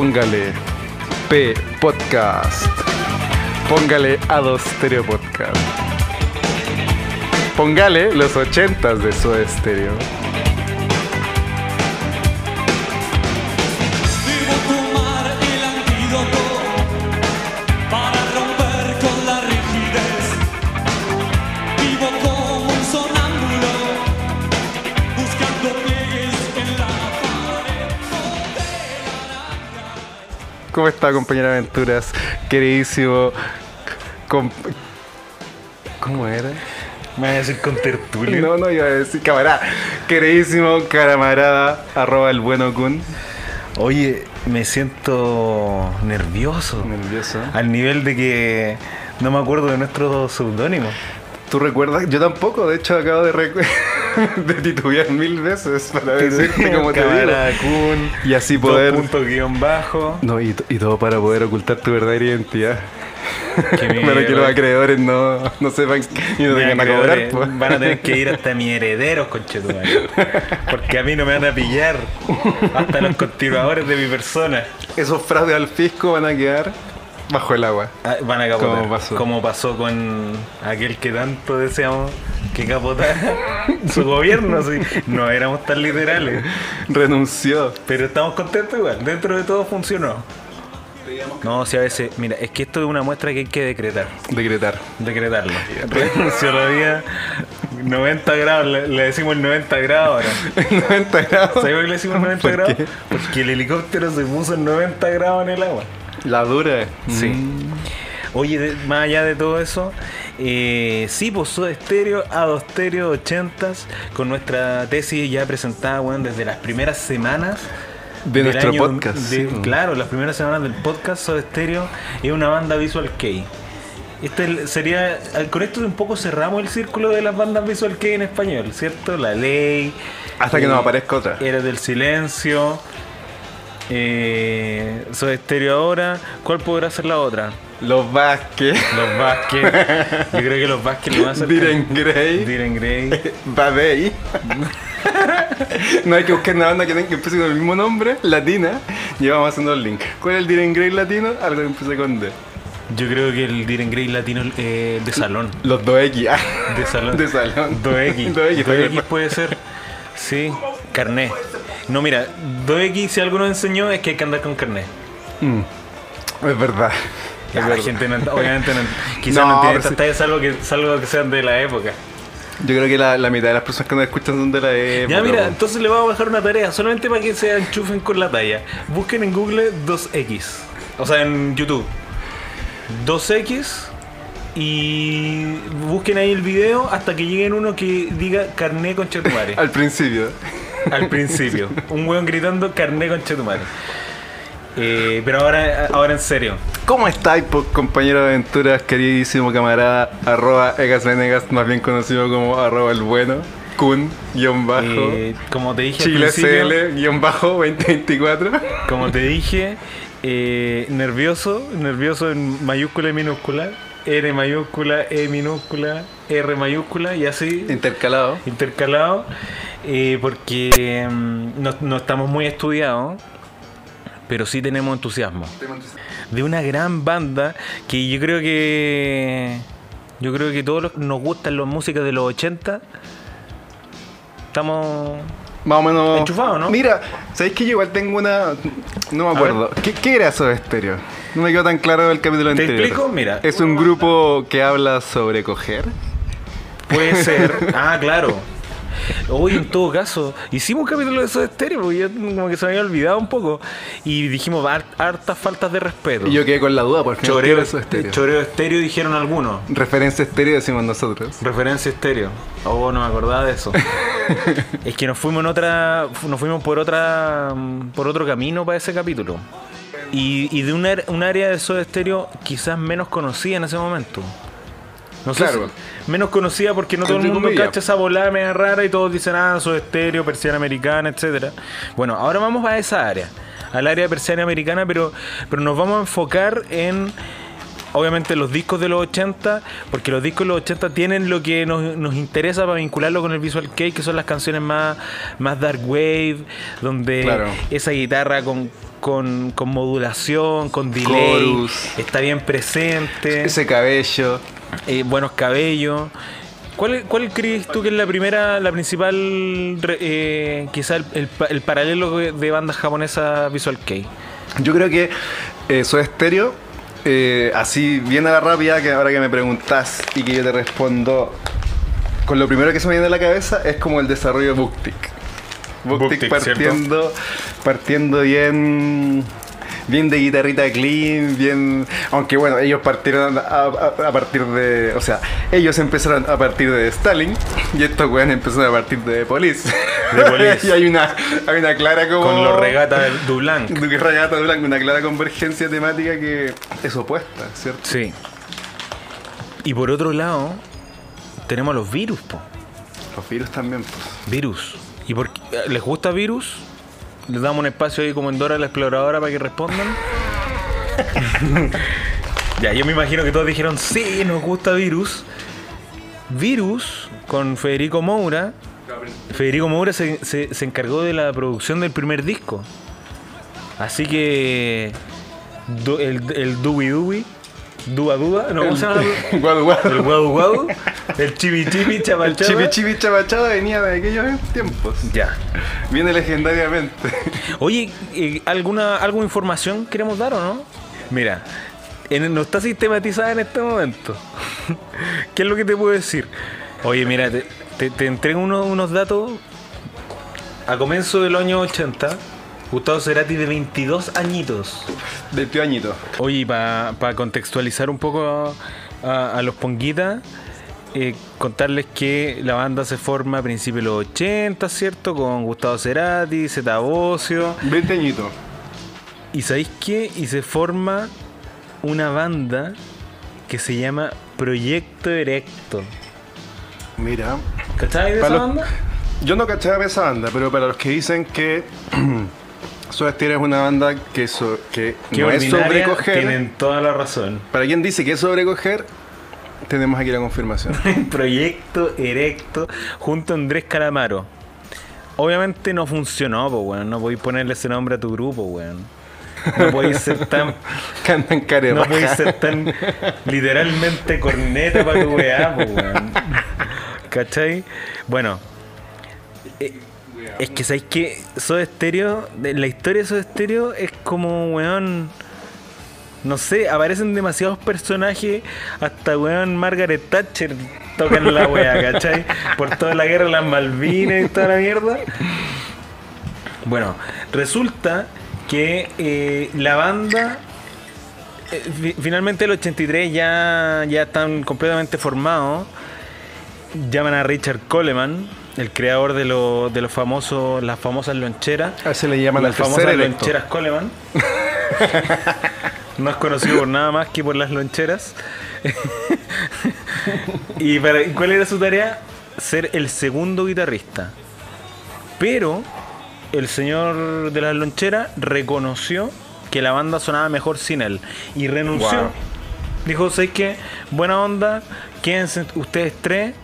Póngale P Podcast. Póngale A2 Stereo Podcast. Póngale los ochentas de su estéreo. ¿Cómo está, compañera Aventuras? Queridísimo. ¿Cómo era? Me voy a decir con tertulio. No, no iba a decir camarada. Queridísimo camarada, arroba el bueno Kun. Oye, me siento nervioso. Nervioso. Al nivel de que no me acuerdo de nuestro seudónimo. ¿Tú recuerdas? Yo tampoco, de hecho acabo de, recu- de titubear mil veces para decirte cómo te digo. Kun. Y así poder... puntos guion bajo. No, y, y todo para poder ocultar tu verdadera identidad. Para que los acreedores no, no sepan y no tengan a cobrar. pues. Van a tener que ir hasta mis herederos, conchetumare. Porque a mí no me van a pillar. Hasta los continuadores de mi persona. Esos fraudes al fisco van a quedar bajo el agua. Ah, Van a capotar. Como pasó. Como pasó con aquel que tanto deseamos que capotara su gobierno. sí. No éramos tan literales. Renunció. Pero estamos contentos igual. Dentro de todo funcionó. No, si a veces. Mira, es que esto es una muestra que hay que decretar. Decretar. Decretarlo. Renunció la vida. 90 grados. Le, le decimos el 90 grados ahora. 90 grados. ¿Sabes por qué le decimos 90 ¿Por grados? qué? Porque el helicóptero se puso en 90 grados en el agua. La dura. Sí. Mm. Oye, más allá de todo eso, eh, sí, pues Soda Stereo, A2 Stereo 80s, con nuestra tesis ya presentada, bueno, desde las primeras semanas. De nuestro año podcast. de- sí. Claro, las primeras semanas del podcast Soda Stereo es una banda Visual Kei. Este sería, con esto un poco cerramos el círculo de las bandas Visual Kei en español, ¿cierto? La Ley. Hasta que eh, nos aparezca otra. Era del Silencio. Eh, Soda Stereo ahora. ¿Cuál podrá ser la otra? Los Vázquez. Los Vázquez. Yo creo que los Vázquez lo van a hacer. Diren Grey. Diren Grey. Babey. no hay que buscar una banda que, tenga- que empiece con el mismo nombre, latina, y vamos haciendo el link. ¿Cuál es el Diren Grey latino? Algo que empiece con D. Yo creo que el Diren Grey latino eh, de salón. Los 2X. ah. De salón. De salón. 2X. 2X, 2X puede ser. Sí. Carné. No, mira, 2X si algo nos enseñó es que hay que andar con carné. Mm, Es verdad. Ya, Es la verdad. gente no, quizás no, quizás No, no, entiende pero estas tallas, salvo que, salvo que sean de la época. Yo creo que la, la mitad de las personas que nos escuchan son de la época. Ya, mira, entonces le vamos a dejar una tarea, solamente para que se enchufen con la talla. Busquen en Google 2X, o sea, en YouTube. 2X y busquen ahí el video hasta que lleguen uno que diga carné con chetumare. Al principio. Al principio. Un weón gritando carné con chetumare. Eh, pero ahora, ahora en serio. ¿Cómo estáis, compañero de aventuras, queridísimo camarada? Arroba Egas Venegas, más bien conocido como arroba el bueno. Kun, guion bajo. Eh, como te dije Chile CL, guion bajo 2024. Como te dije, eh, nervioso, nervioso en mayúscula y minúscula, R mayúscula, E minúscula, R mayúscula y así Intercalado. intercalado, eh, porque mm, no, no estamos muy estudiados, pero sí tenemos entusiasmo. De una gran banda que yo creo que yo creo que todos los- nos gustan las músicas de los 80. Estamos Más o menos. Enchufado, ¿no? Mira, ¿sabéis que yo igual tengo una. No me acuerdo. ¿Qué, qué era eso de estéreo? No me quedó tan claro del capítulo ¿Te anterior. explico? Mira. Es un grupo que habla sobre coger. Puede ser. Ah, claro. Hoy en todo caso, hicimos un capítulo de eso de estéreo, porque yo como que se me había olvidado un poco. Y dijimos "Har- hartas faltas de respeto. Y yo quedé con la duda, por final, ¿qué choreo, de estéreo? choreo estéreo dijeron algunos. Referencia estéreo decimos nosotros. Referencia estéreo. Oh, no me acordaba de eso. es que nos fuimos en otra. Nos fuimos por otra. por otro camino para ese capítulo. Y, y de un área de Soda Estéreo quizás menos conocida en ese momento. No sé Claro. si- menos conocida porque no todo el mundo comillas. cacha esa volada media rara y todos dicen, ah, Soda Estéreo, persiana americana, etcétera. Bueno, ahora vamos a esa área, al área persiana americana, pero, pero nos vamos a enfocar en obviamente los discos de los 80, porque los discos de los 80 tienen lo que nos, nos interesa para vincularlo con el Visual Kei, que son las canciones más, más dark wave, donde Claro. esa guitarra con con, con modulación, con delay, Chorus. está bien presente, Ese cabello. eh, buenos cabellos. ¿Cuál, ¿Cuál crees tú que es la primera, la principal, eh, quizá el, el pa- el paralelo de bandas japonesas Visual Kei? Yo creo que eh, Soda Stereo, eh, así bien a la rápida, que ahora que me preguntas y que yo te respondo, con lo primero que se me viene a la cabeza es como el desarrollo de Booktick. Booktick partiendo, partiendo bien, bien de guitarrita clean, bien, aunque bueno, ellos partieron a, a- a partir de, o sea, ellos empezaron a partir de Stalin y estos weones empezaron a partir de Police. De Police. y hay una, hay una clara como Con los regatas del Dublanc. Regata Blanco, una clara convergencia temática que es opuesta, ¿cierto? Sí. Y por otro lado, tenemos los virus, po. Los virus también, pues. Virus. ¿Y por qué- les gusta virus? Les damos un espacio ahí como en Dora la exploradora para que respondan. ya, yo me imagino que todos dijeron, sí, nos gusta virus. Virus, con Federico Moura. Federico Moura se, se- se encargó de la producción del primer disco. Así que el, el Dubi Dubi, Dua Dua, no, ¿cómo se llama? Guadu, guadu. El Guadu Guadu, el Chibi Chibi Chapa El Chapa. chipi chipi chabachada venía de aquellos tiempos. Ya. Viene legendariamente. Oye, eh, ¿alguna, ¿alguna información queremos dar o no? Mira, en- no está sistematizada en este momento. ¿Qué es lo que te puedo decir? Oye, mira, te, te- te entrego unos, unos datos. A comienzo del año 80, Gustavo Cerati de 22 añitos. Del tío añito. Oye, para contextualizar un poco a, a los ponguitas, eh, contarles que la banda se forma a principios de los 80, ¿cierto? Con Gustavo Cerati, Zeta Bosio. 20 añitos. ¿Y sabéis qué? Y se forma una banda que se llama Proyecto Erecto. Mira. ¿Cachai de esa los- banda? Yo no cachaba esa banda, pero para los que dicen que Soda Stereo es una banda que, so- que Qué no es sobrecoger. Tienen toda la razón. Para quien dice que es sobrecoger, tenemos aquí la confirmación. Proyecto Erecto junto a Andrés Calamaro. Obviamente no funcionó, pues, weón. No podéis ponerle ese nombre a tu grupo, weón. No podéis ser tan. care No podéis ser tan literalmente corneta para tu weá, pues, weón. ¿Cachai? Bueno. eh, es que sabéis que Soda Stereo, la historia de Soda Stereo es como, weón. No sé, aparecen demasiados personajes. Hasta, weón, Margaret Thatcher tocan la weá, ¿cachai? Por toda la guerra de las Malvinas y toda la mierda. Bueno, resulta que eh, la banda eh, fi- finalmente el 83 ya, ya están completamente formados. Llaman a Richard Coleman, el creador de, lo- de los famosos, las famosas loncheras. A ese le llaman las famosas loncheras Coleman. no es conocido por nada más que por las loncheras. ¿Y para, cuál era su tarea? Ser el segundo guitarrista. Pero el señor de las loncheras reconoció que la banda sonaba mejor sin él y renunció. Wow. Dijo, ¿sabes qué? Buena onda, quédense ustedes tres.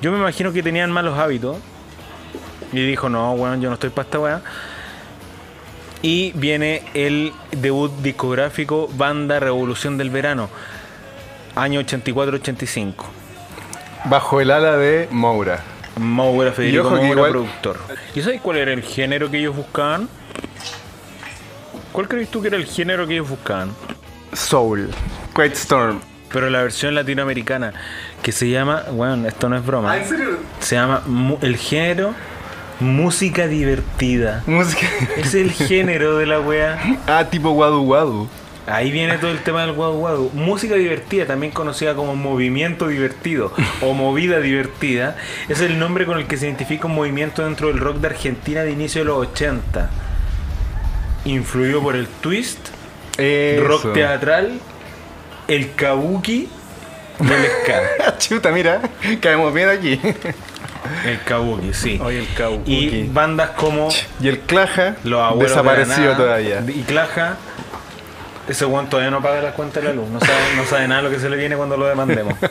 Yo me imagino que tenían malos hábitos. Y dijo, no, bueno, yo no estoy para esta weá. Y viene el debut discográfico Banda Revolución del Verano, año 84-85. Bajo el ala de Moura. Moura, Federico Moura, igual- productor. ¿Y sabes cuál era el género que ellos buscaban? ¿Cuál crees tú que era el género que ellos buscaban? Soul. Quiet Storm. Pero la versión latinoamericana, que se llama, bueno, esto no es broma, serio? se llama el género música divertida. Música. Es el género de la wea. ah, tipo Guadu Guadu. Ahí viene todo el tema del guau guau. Música divertida, también conocida como movimiento divertido o movida divertida, es el nombre con el que se identifica un movimiento dentro del rock de Argentina de inicio de los 80. Influido por el twist, Eso. rock teatral, el kabuki y el ska. Chuta, mira. Caemos bien aquí. El kabuki, sí. Oye, el kabuki. Y bandas como Y el Claja Los desaparecido de todavía. Y Claja, ese weón todavía no paga las cuentas de la luz. No sabe, no sabe nada lo que se le viene cuando lo demandemos.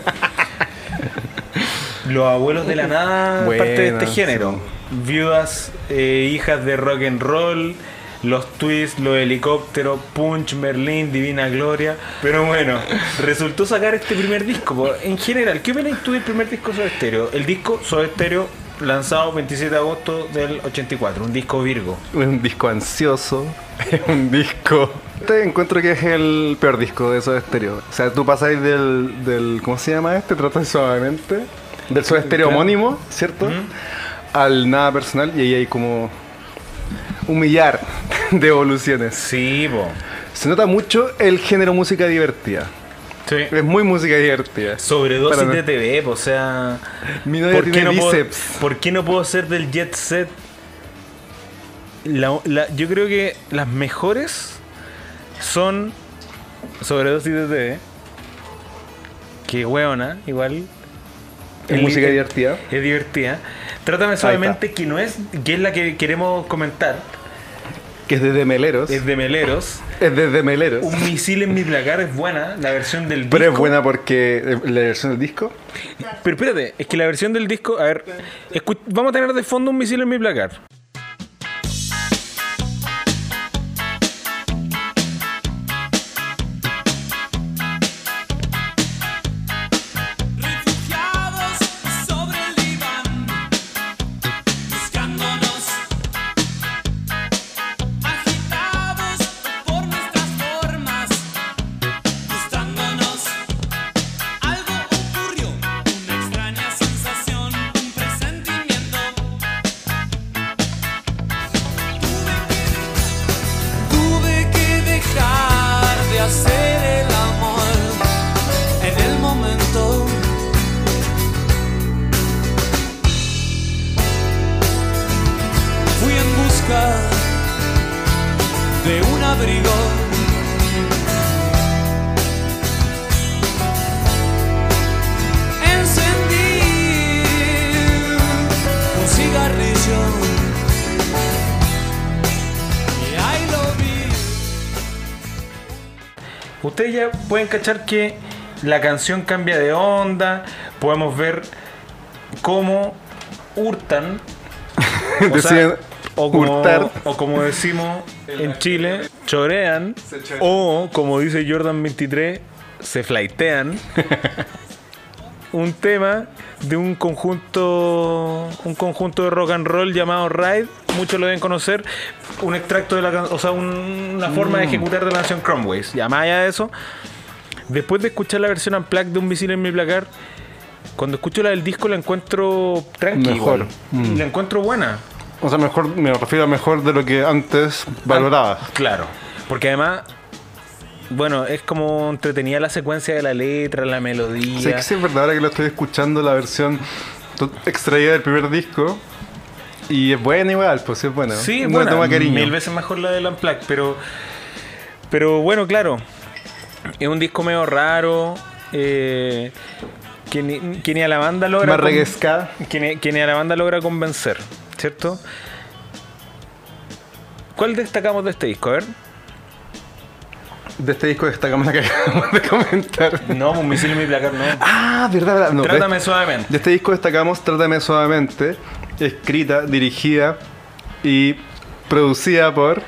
Los abuelos de la nada, parte de este género. Viudas, eh, hijas de rock and roll, los twists, los helicópteros, Punch, Merlin, Divina Gloria. Pero bueno, resultó sacar este primer disco. En general, ¿qué opinas tú del primer disco Soda Stereo? El disco Soda Stereo lanzado 27 de agosto del 84, un disco Virgo. Un disco ansioso, es un disco... Te encuentro que es el peor disco de Soda Stereo. O sea, tú pasáis del, del ¿cómo se llama este? Tratas suavemente. Del Soda Stereo Claro. homónimo, ¿cierto? Al nada personal y ahí hay como un millar de evoluciones. Sí, po. Se nota mucho el género música divertida. Sí. Es muy música divertida. Sobredosis Para de TV, o sea. Mi novia ¿Por qué, no puedo, por qué no puedo ser del jet set? La- la- yo creo que las mejores son sobredosis de TV. Que hueona, igual. Es El- música divertida. Es divertida. Trátame suavemente, que no es, que es la que queremos comentar. Que es de Meleros. Es de Meleros. Es de Meleros. Un misil en mi placar es buena, la versión del disco. Pero es buena porque eh, la versión del disco. Pero espérate, es que la versión del disco, a ver, vamos a tener de fondo un misil en mi placar. Cachar que la canción cambia de onda, podemos ver cómo hurtan, o, sea, Deciden o como, hurtar. o como decimos en Chile, chorean, o como dice Jordan 23, se flaitean. un tema de un conjunto un conjunto de rock and roll llamado Ride, muchos lo deben conocer, un extracto de la o sea, un- una forma de Mm. ejecutar de la canción Crumbways. Ya más allá de eso, después de escuchar la versión unplugged de un misil en mi placar, cuando escucho la del disco la encuentro tranquila, Mejor. Mm. la encuentro buena. O sea, mejor, me refiero a mejor de lo que antes valoraba. Claro, porque además bueno, es como entretenida la secuencia de la letra, la melodía. Sí, que sí, es verdad, ahora que lo estoy escuchando, la versión extraída del primer disco. Y es buena igual, pues sí es buena. Sí, le bueno, toma cariño. mil veces mejor la del Unplugged, pero pero bueno, claro, es un disco medio raro, eh, que, ni, que ni a la banda logra Más con- que ni, que ni a la banda logra convencer, ¿cierto? ¿Cuál destacamos de este disco? A ver. De este disco destacamos la que acabamos de comentar. No, un misil en mi placar, no. Ah, verdad, verdad. No, Trátame de, suavemente. de este disco destacamos Trátame Suavemente, escrita, dirigida y producida por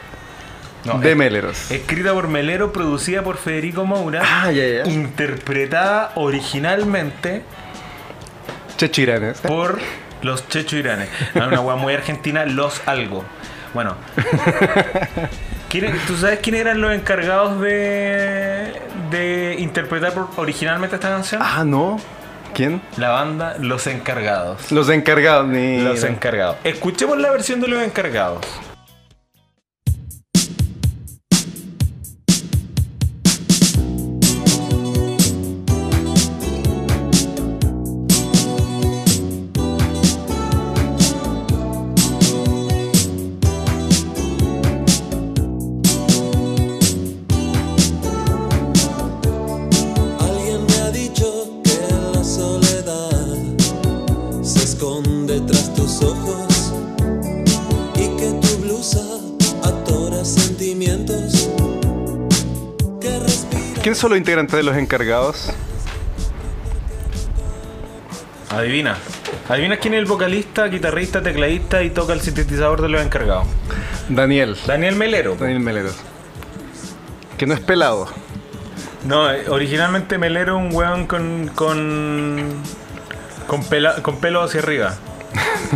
No, De es- Meleros. Escrita por Melero, producida por Federico Moura, Ah, ya, ya. interpretada originalmente Checho Iranes. por los Checho Iranes. Hay una muy argentina, los algo. Bueno. ¿quién- ¿Tú sabes quiénes eran los encargados de, de interpretar originalmente esta canción? Ah, no. ¿Quién? La banda Los Encargados. Los encargados. Ni... Los Encargados. Escuchemos la versión de Los Encargados. Son los integrantes de los encargados? Adivina. Adivina quién es el vocalista, guitarrista, tecladista y toca el sintetizador de Los Encargados. Daniel. Daniel Melero. Daniel Meleros. Que no es pelado. No, originalmente Melero un weón con. con. con, pela- con pelo hacia arriba.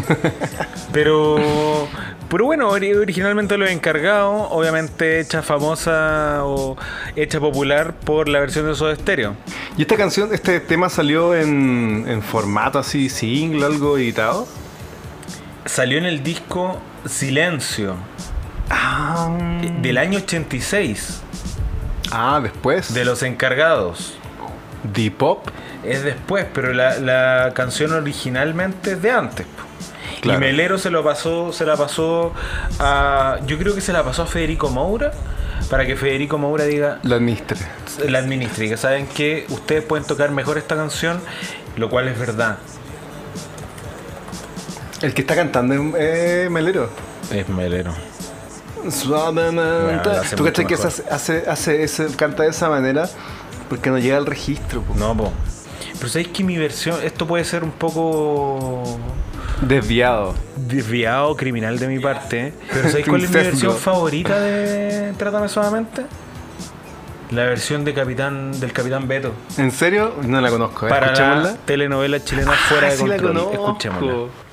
Pero. Pero bueno, ori- originalmente lo he encargado, obviamente hecha famosa o hecha popular por la versión de Soda Stereo. ¿Y esta canción, este tema salió en, en formato así, single, algo editado? Salió en el disco Silencio Ah, del año 86 ah después. de los encargados. D-Pop. Es después, pero la, la canción originalmente es de antes. Claro. Y Melero se lo pasó, se la pasó a. Yo creo que se la pasó a Federico Moura para que Federico Moura diga La administre. la administre y que saben que ustedes pueden tocar mejor esta canción, lo cual es verdad. El que está cantando es eh, Melero. Es Melero. Suavemente. Bueno, ¿Tú cachai que hace, hace, hace ese, canta de esa manera? Porque no llega al registro. po. No, po. Pero sabéis que mi versión, esto puede ser un poco Desviado. desviado criminal de mi parte. Pero ¿sabéis cuál es mi versión favorita de Trátame Suavemente? La versión de Capitán, del Capitán Beto. ¿En serio? No la conozco. ¿eh? Para la telenovela chilena Fuera Ah, de sí la Control. conozco. Escuchémosla.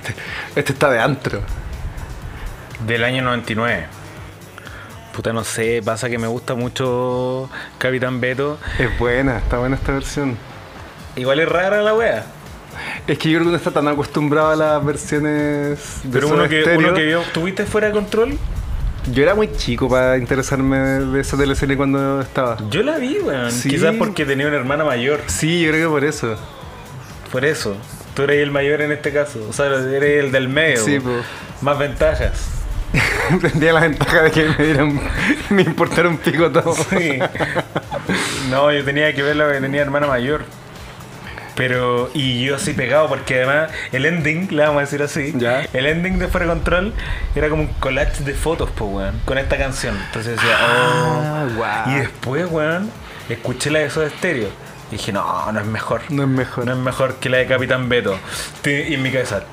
Este, este está de antro. Del año 99. Puta, no sé, pasa que me gusta mucho Capitán Beto. Es buena, está buena esta versión. Igual es rara la wea. Es que yo creo que uno está tan acostumbrado a las versiones de Pero uno que, uno que vio, ¿tuviste fuera de control? Yo era muy chico para interesarme de esa teleserie cuando estaba. Yo la vi, weón. Sí. Quizás porque tenía una hermana mayor. Sí, yo creo que por eso. Por eso. Tú eres el mayor en este caso. O sea, eres el del medio. Sí. Más ventajas. Tendría la ventaja de que me dieran, me importara un pico todo. Sí. No, yo tenía que verla porque tenía hermana mayor. Pero, y yo así pegado, porque además el ending, le vamos a decir así, Ya. el ending de Fuera Control era como un collage de fotos, pues, weón, con esta canción. Entonces decía, Ah, oh. guau. Y después, weón, escuché la de Soda Stereo. Y dije, no, no es mejor. No es mejor. No es mejor que la de Capitán Beto. Y en mi cabeza.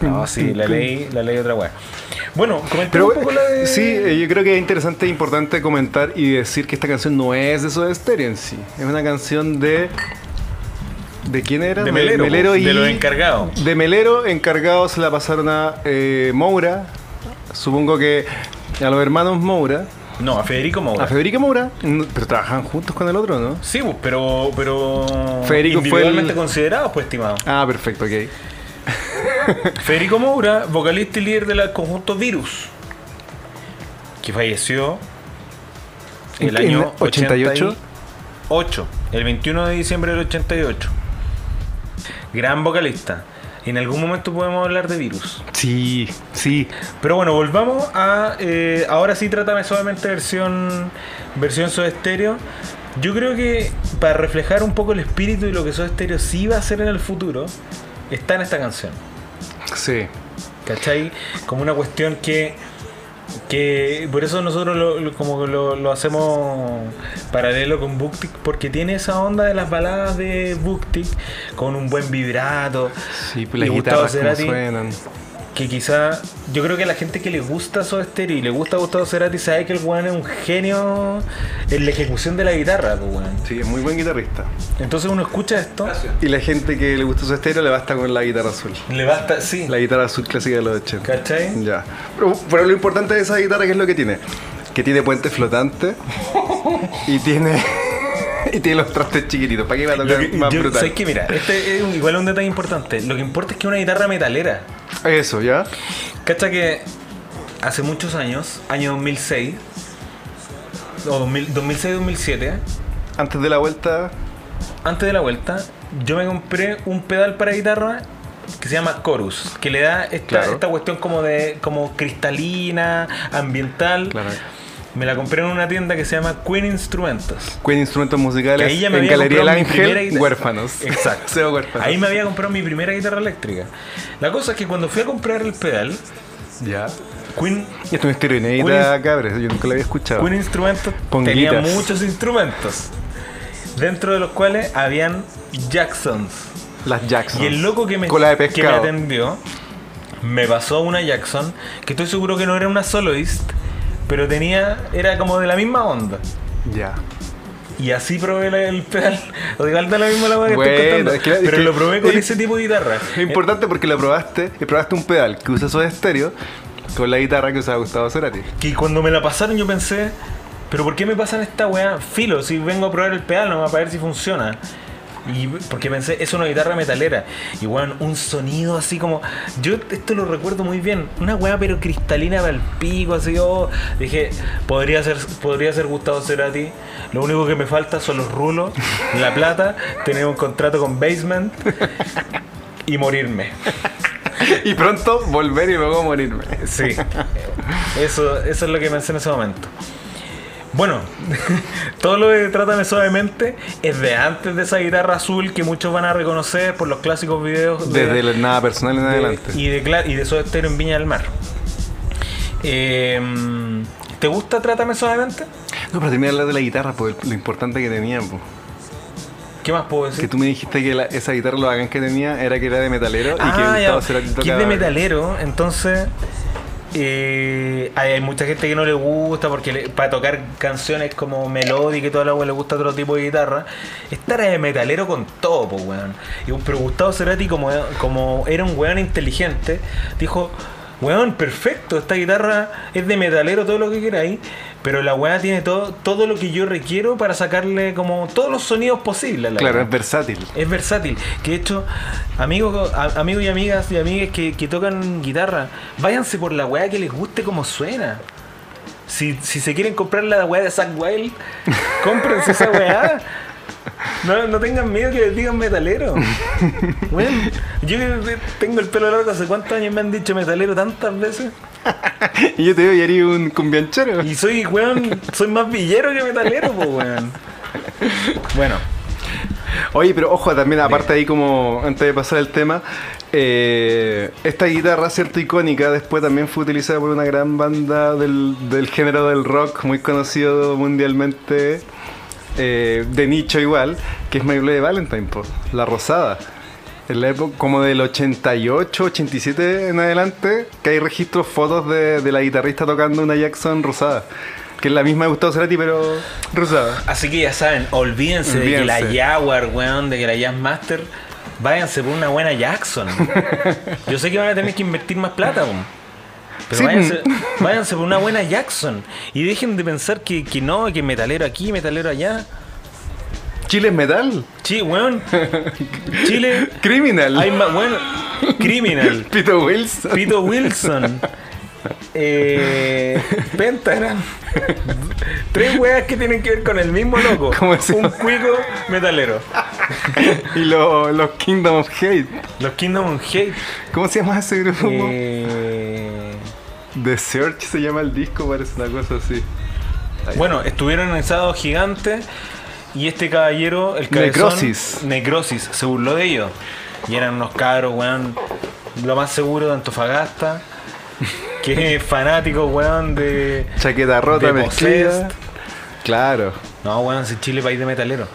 No, sí, la ley, la ley otra weá. Bueno, Pero un poco la de. sí, eh, yo creo que es interesante e importante comentar y decir que esta canción no es de Soda Stereo en sí. Es una canción de. ¿De quién era? De Melero, y. de los encargados. De Melero, encargados se la pasaron a eh, Moura. Supongo que a los hermanos Moura. No, a Federico Moura. A Federico Moura. Pero trabajaban juntos con el otro, ¿no? Sí, pero. pero Federico fue individualmente el- considerados, pues, estimado. Ah, perfecto, ok. Federico Moura, vocalista y líder del conjunto Virus, que falleció el ¿En año 88? 88, el 21 de diciembre del 88. Gran vocalista. En algún momento podemos hablar de Virus. Sí, sí. Pero bueno, volvamos a. eh, ahora sí, trátame solamente versión. Versión Soda Stereo. Yo creo que para reflejar un poco el espíritu y lo que Soda Stereo sí va a hacer en el futuro, está en esta canción. Sí. ¿Cachai? Como una cuestión que. Que por eso nosotros lo, lo- como que lo, lo hacemos paralelo con Booktick, porque tiene esa onda de las baladas de Booktick con un buen vibrato. Sí, pues las guitarras como suenan. Que quizá yo creo que la gente que le gusta Soda Stereo y le gusta Gustavo Cerati sabe que el weón es un genio en la ejecución de la guitarra, pues, weón. Sí, es muy buen guitarrista. Entonces uno escucha esto, Y la gente que le gusta su estéreo le basta con la guitarra azul. le basta, sí, La guitarra azul clásica de los 80. ¿cachai? Ya. Pero, pero lo importante de esa guitarra, ¿qué es lo que tiene? Que tiene puente flotante y tiene. y tiene los trastes chiquititos. ¿Para qué va a tocar que- más yo- brutal? ¿sabes qué? Mira, este es un- igual un detalle importante. Lo que importa es que es una guitarra metalera. Eso, ¿ya? Cacha que hace muchos años, año 2006, o 2000 2006-2007, Antes de la vuelta. antes de la vuelta, yo me compré un pedal para guitarra que se llama Chorus, que le da esta, Claro. esta cuestión como de como cristalina, ambiental. Claro. Me la compré en una tienda que se llama Queen Instrumentos. Queen Instrumentos Que Musicales ahí ya me en había Galería comprado mi primera Ángel, huérfanos. Exacto. Huérfanos. Ahí me había comprado mi primera guitarra eléctrica. La cosa es que cuando fui a comprar el pedal, Ya. Queen, esto es una historia inédita, cabres. Yo nunca la había escuchado. Queen Instrumentos Ponguitas. tenía muchos instrumentos. Dentro de los cuales habían Jacksons. Las Jackson. Y el loco que me, Cola de que me atendió me pasó una Jackson, que estoy seguro que no era una soloist, pero tenía, era como de la misma onda. Ya. Y así probé la- el pedal. O igual da la misma la weá que Bueno, estoy contando. es que- es pero que- lo probé con es- ese tipo de guitarra. Es importante porque lo probaste y probaste un pedal que usa esos estéreo con la guitarra que usaba Gustavo Cerati. Que cuando me la pasaron yo pensé, pero ¿por qué me pasan esta weá? Filo, si vengo a probar el pedal nomás para ver si funciona. Y porque pensé, es una guitarra metalera. Y weón, un sonido así como. Yo esto lo recuerdo muy bien. Una weá pero cristalina para el pico, así yo. Dije, podría ser, podría ser Gustavo Cerati. Lo único que me falta son los rulos, la plata, tener un contrato con Basement y morirme. Y pronto volver y luego morirme. Sí. Eso, eso es lo que pensé en ese momento. Bueno, todo lo de Trátame Suavemente es de antes de esa guitarra azul que muchos van a reconocer por los clásicos videos de, Desde el nada personal en de- adelante. y de y de Soda Stereo en Viña del Mar. Eh, ¿Te gusta Trátame Suavemente? No, pero terminar de hablar de la guitarra, por lo importante que tenía. po. ¿Qué más puedo decir? Que tú me dijiste que la- esa guitarra lo bacán que tenía era que era de metalero y que Ah, ya, Gustavo Cerati que es de metalero, entonces eh, hay, mucha gente que no le gusta porque para tocar canciones como melódica y toda la weá le gusta otro tipo de guitarra. Esta era de metalero con todo, pues weón. Y, pero Gustavo Cerati, como, como era un weón inteligente, dijo. Weón, perfecto, esta guitarra es de metalero, todo lo que queráis, pero la weá tiene todo, todo lo que yo requiero para sacarle como todos los sonidos posibles a la Claro, weá. es versátil. Es versátil. Que de hecho, amigos, a- amigos y amigas y amigas que, que tocan guitarra, váyanse por la weá que les guste como suena. Si, si se quieren comprar la weá de Zack Wild, cómprense esa weá. No, no tengan miedo que les digan metalero. Bueno, yo tengo el pelo largo hace cuántos años me han dicho metalero tantas veces. y yo te digo, y haría un cumbianchero. Y soy, weón, soy más villero que metalero, pues, weón. Bueno, Oye, pero ojo, también aparte ahí como antes de pasar el tema, eh, esta guitarra, cierto, icónica, después también fue utilizada por una gran banda del, del género del rock, muy conocido mundialmente, eh, de nicho igual, que es My Bloody Valentine, po, La Rosada. En la época como del 88, 87 en adelante, que hay registros, fotos de, de la guitarrista tocando una Jackson rosada. Que es la misma de Gustavo Cerati, pero rosada. Así que ya saben, olvídense, de que la. Jaguar, weón, de que la Jazzmaster, váyanse por una buena Jackson. Yo sé que van a tener que invertir más plata, weón. Pero Sí. váyanse, váyanse por una buena Jackson. Y dejen de pensar que, que no, que metalero aquí, metalero allá. Chile es metal. Sí, weón. Chile, Criminal. hay más, bueno, Criminal. Pito Wilson. Pito Wilson. Eh, Pentagram. Tres weas que tienen que ver con el mismo loco. ¿Cómo se Un cuico metalero. y lo- los Kingdom of Hate. Los Kingdom Hate. ¿Cómo se llama ese grupo? Eh, The Search se llama el disco, parece una cosa así. Ahí. bueno, estuvieron en el sábado gigante. Y este caballero, el cabezón, Necrosis. Necrosis, se burló de ellos. Y eran unos cabros, weón, lo más seguro de Antofagasta. Que es fanático, weón, de. Chaqueta rota, de. Claro. No, weón, si Chile país de metalero.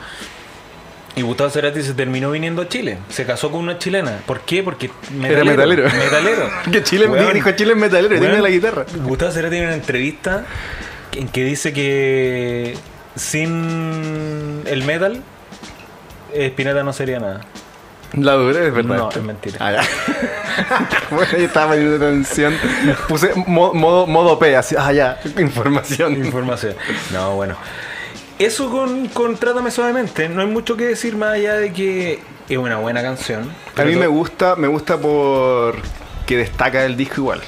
Y Gustavo Cerati se terminó viniendo a Chile. Se casó con una chilena. ¿Por qué? Porque Era metalero. Metalero. que Chile Weón, dijo Chile es metalero y weón, tiene la guitarra. Gustavo Cerati tiene una entrevista en que dice que sin el metal, Spinetta no sería nada. La dura es verdad. No, es mentira. Ah, bueno, yo estaba poniendo atención. Puse mo- modo, modo P, así. Ah, ya. Información. Información. No, bueno. Eso con, con Trátame Suavemente. No hay mucho que decir más allá de que es una buena canción. A mí me gusta, me gusta por que destaca el disco igual.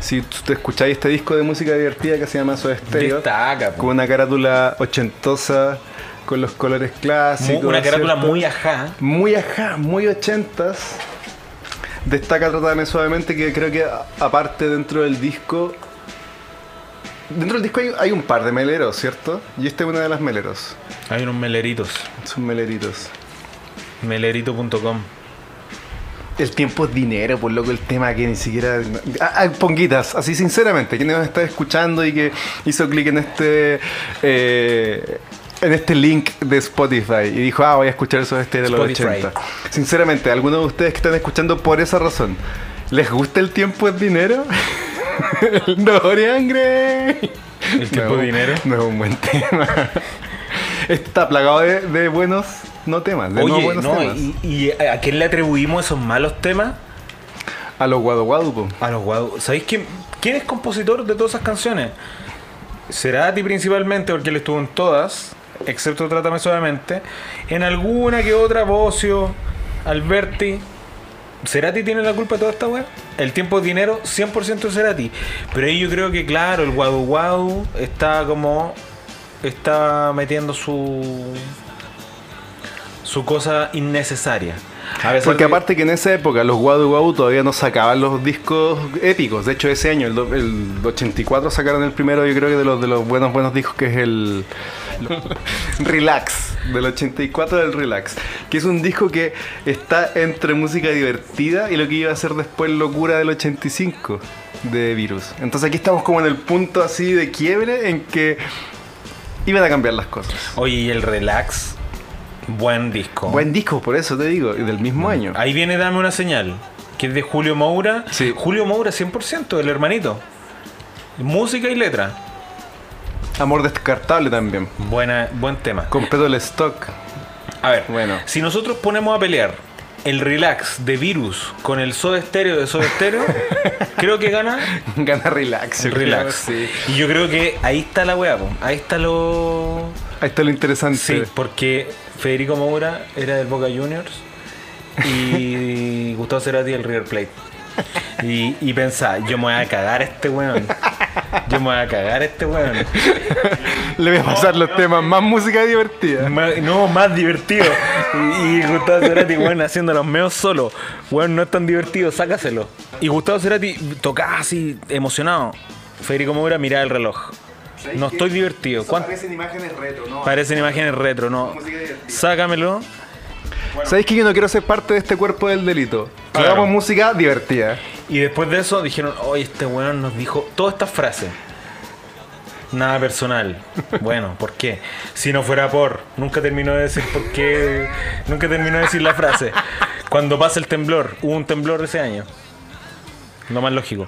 Si tú escucháis este disco de música divertida que se llama Soda Stereo, Destaca, po. con una carátula ochentosa, con los colores clásicos. Una carátula ¿cierto? muy ajá. muy ajá, muy ochentas. Destaca Trátame Suavemente que creo que aparte dentro del disco... Dentro del disco hay, hay un par de meleros, ¿cierto? Y este es una de las meleros. Hay unos meleritos. Son meleritos. Melerito.com. El tiempo es dinero, por loco, el tema que ni siquiera... Ah, ah, ponguitas, así sinceramente, quien nos está escuchando y que hizo clic en este... eh, en este link de Spotify y dijo, ah, voy a escuchar esos este de los Spotify. 80. Sinceramente, algunos de ustedes que están escuchando por esa razón, ¿les gusta el tiempo es dinero? Dorian Gray. El tiempo No, dinero. No es un buen tema. Está plagado de, de buenos no temas, de no Oye, buenos no, temas. y, y a quién le atribuimos esos malos temas? A los Guadu Guadu, po. A los guadu. ¿Sabéis quién, quién es compositor de todas esas canciones? Cerati principalmente, porque él estuvo en todas, excepto Trátame Suavemente. En alguna que otra, Bocio, Alberti. ¿Cerati tiene la culpa de toda esta weá? El tiempo es dinero, 100% Cerati. Pero ahí yo creo que, claro, el Guadu Guadu está como. Está metiendo su. su cosa innecesaria. A Porque aparte que en esa época los Guadu Guadu todavía no sacaban los discos épicos. De hecho, ese año, el, do- el 84, sacaron el primero, yo creo que de los, de los buenos buenos discos, que es el Relax, del 84 del Relax. Que es un disco que está entre música divertida y lo que iba a ser después locura del 85 de Virus. Entonces aquí estamos como en el punto así de quiebre en que iban a cambiar las cosas. Oye, y el Relax, buen disco. Buen disco, por eso te digo, y del mismo año. Ahí viene Dame una señal, que es de Julio Moura. Sí. Julio Moura 100%, el hermanito. Música y letra. Amor descartable también. Buena, buen tema. Completo el stock. A ver, Bueno. si nosotros ponemos a pelear el relax de Virus con el Soda Stereo de Soda Stereo, creo que gana Gana relax. creo, relax. sí. Y yo creo que ahí está la weá, ahí está lo. Ahí está lo interesante. Sí, porque Federico Moura era del Boca Juniors y Gustavo Cerati del River Plate. Y, y pensaba, yo me voy a cagar a este weón. Yo me voy a cagar a este weón. Le voy a pasar los temas más música divertida. No, más divertido. Y, y Gustavo Cerati, weón, haciendo los meos solo. Weón, no es tan divertido, sácaselo. Y Gustavo Cerati tocaba así, emocionado. Federico Moura miraba el reloj. No estoy divertido. ¿Cuánto? Parecen imágenes retro, ¿no? Parecen imágenes retro, no. Sácamelo. ¿Sabéis que yo no quiero ser parte de este cuerpo del delito? Claro. Hagamos música divertida. Y después de eso dijeron, oye, este weón nos dijo todas estas frases. Nada personal. Bueno, ¿por qué? Si no fuera por, nunca terminó de decir por qué, nunca terminó de decir la frase. Cuando pasa el temblor, hubo un temblor ese año. Lo más lógico.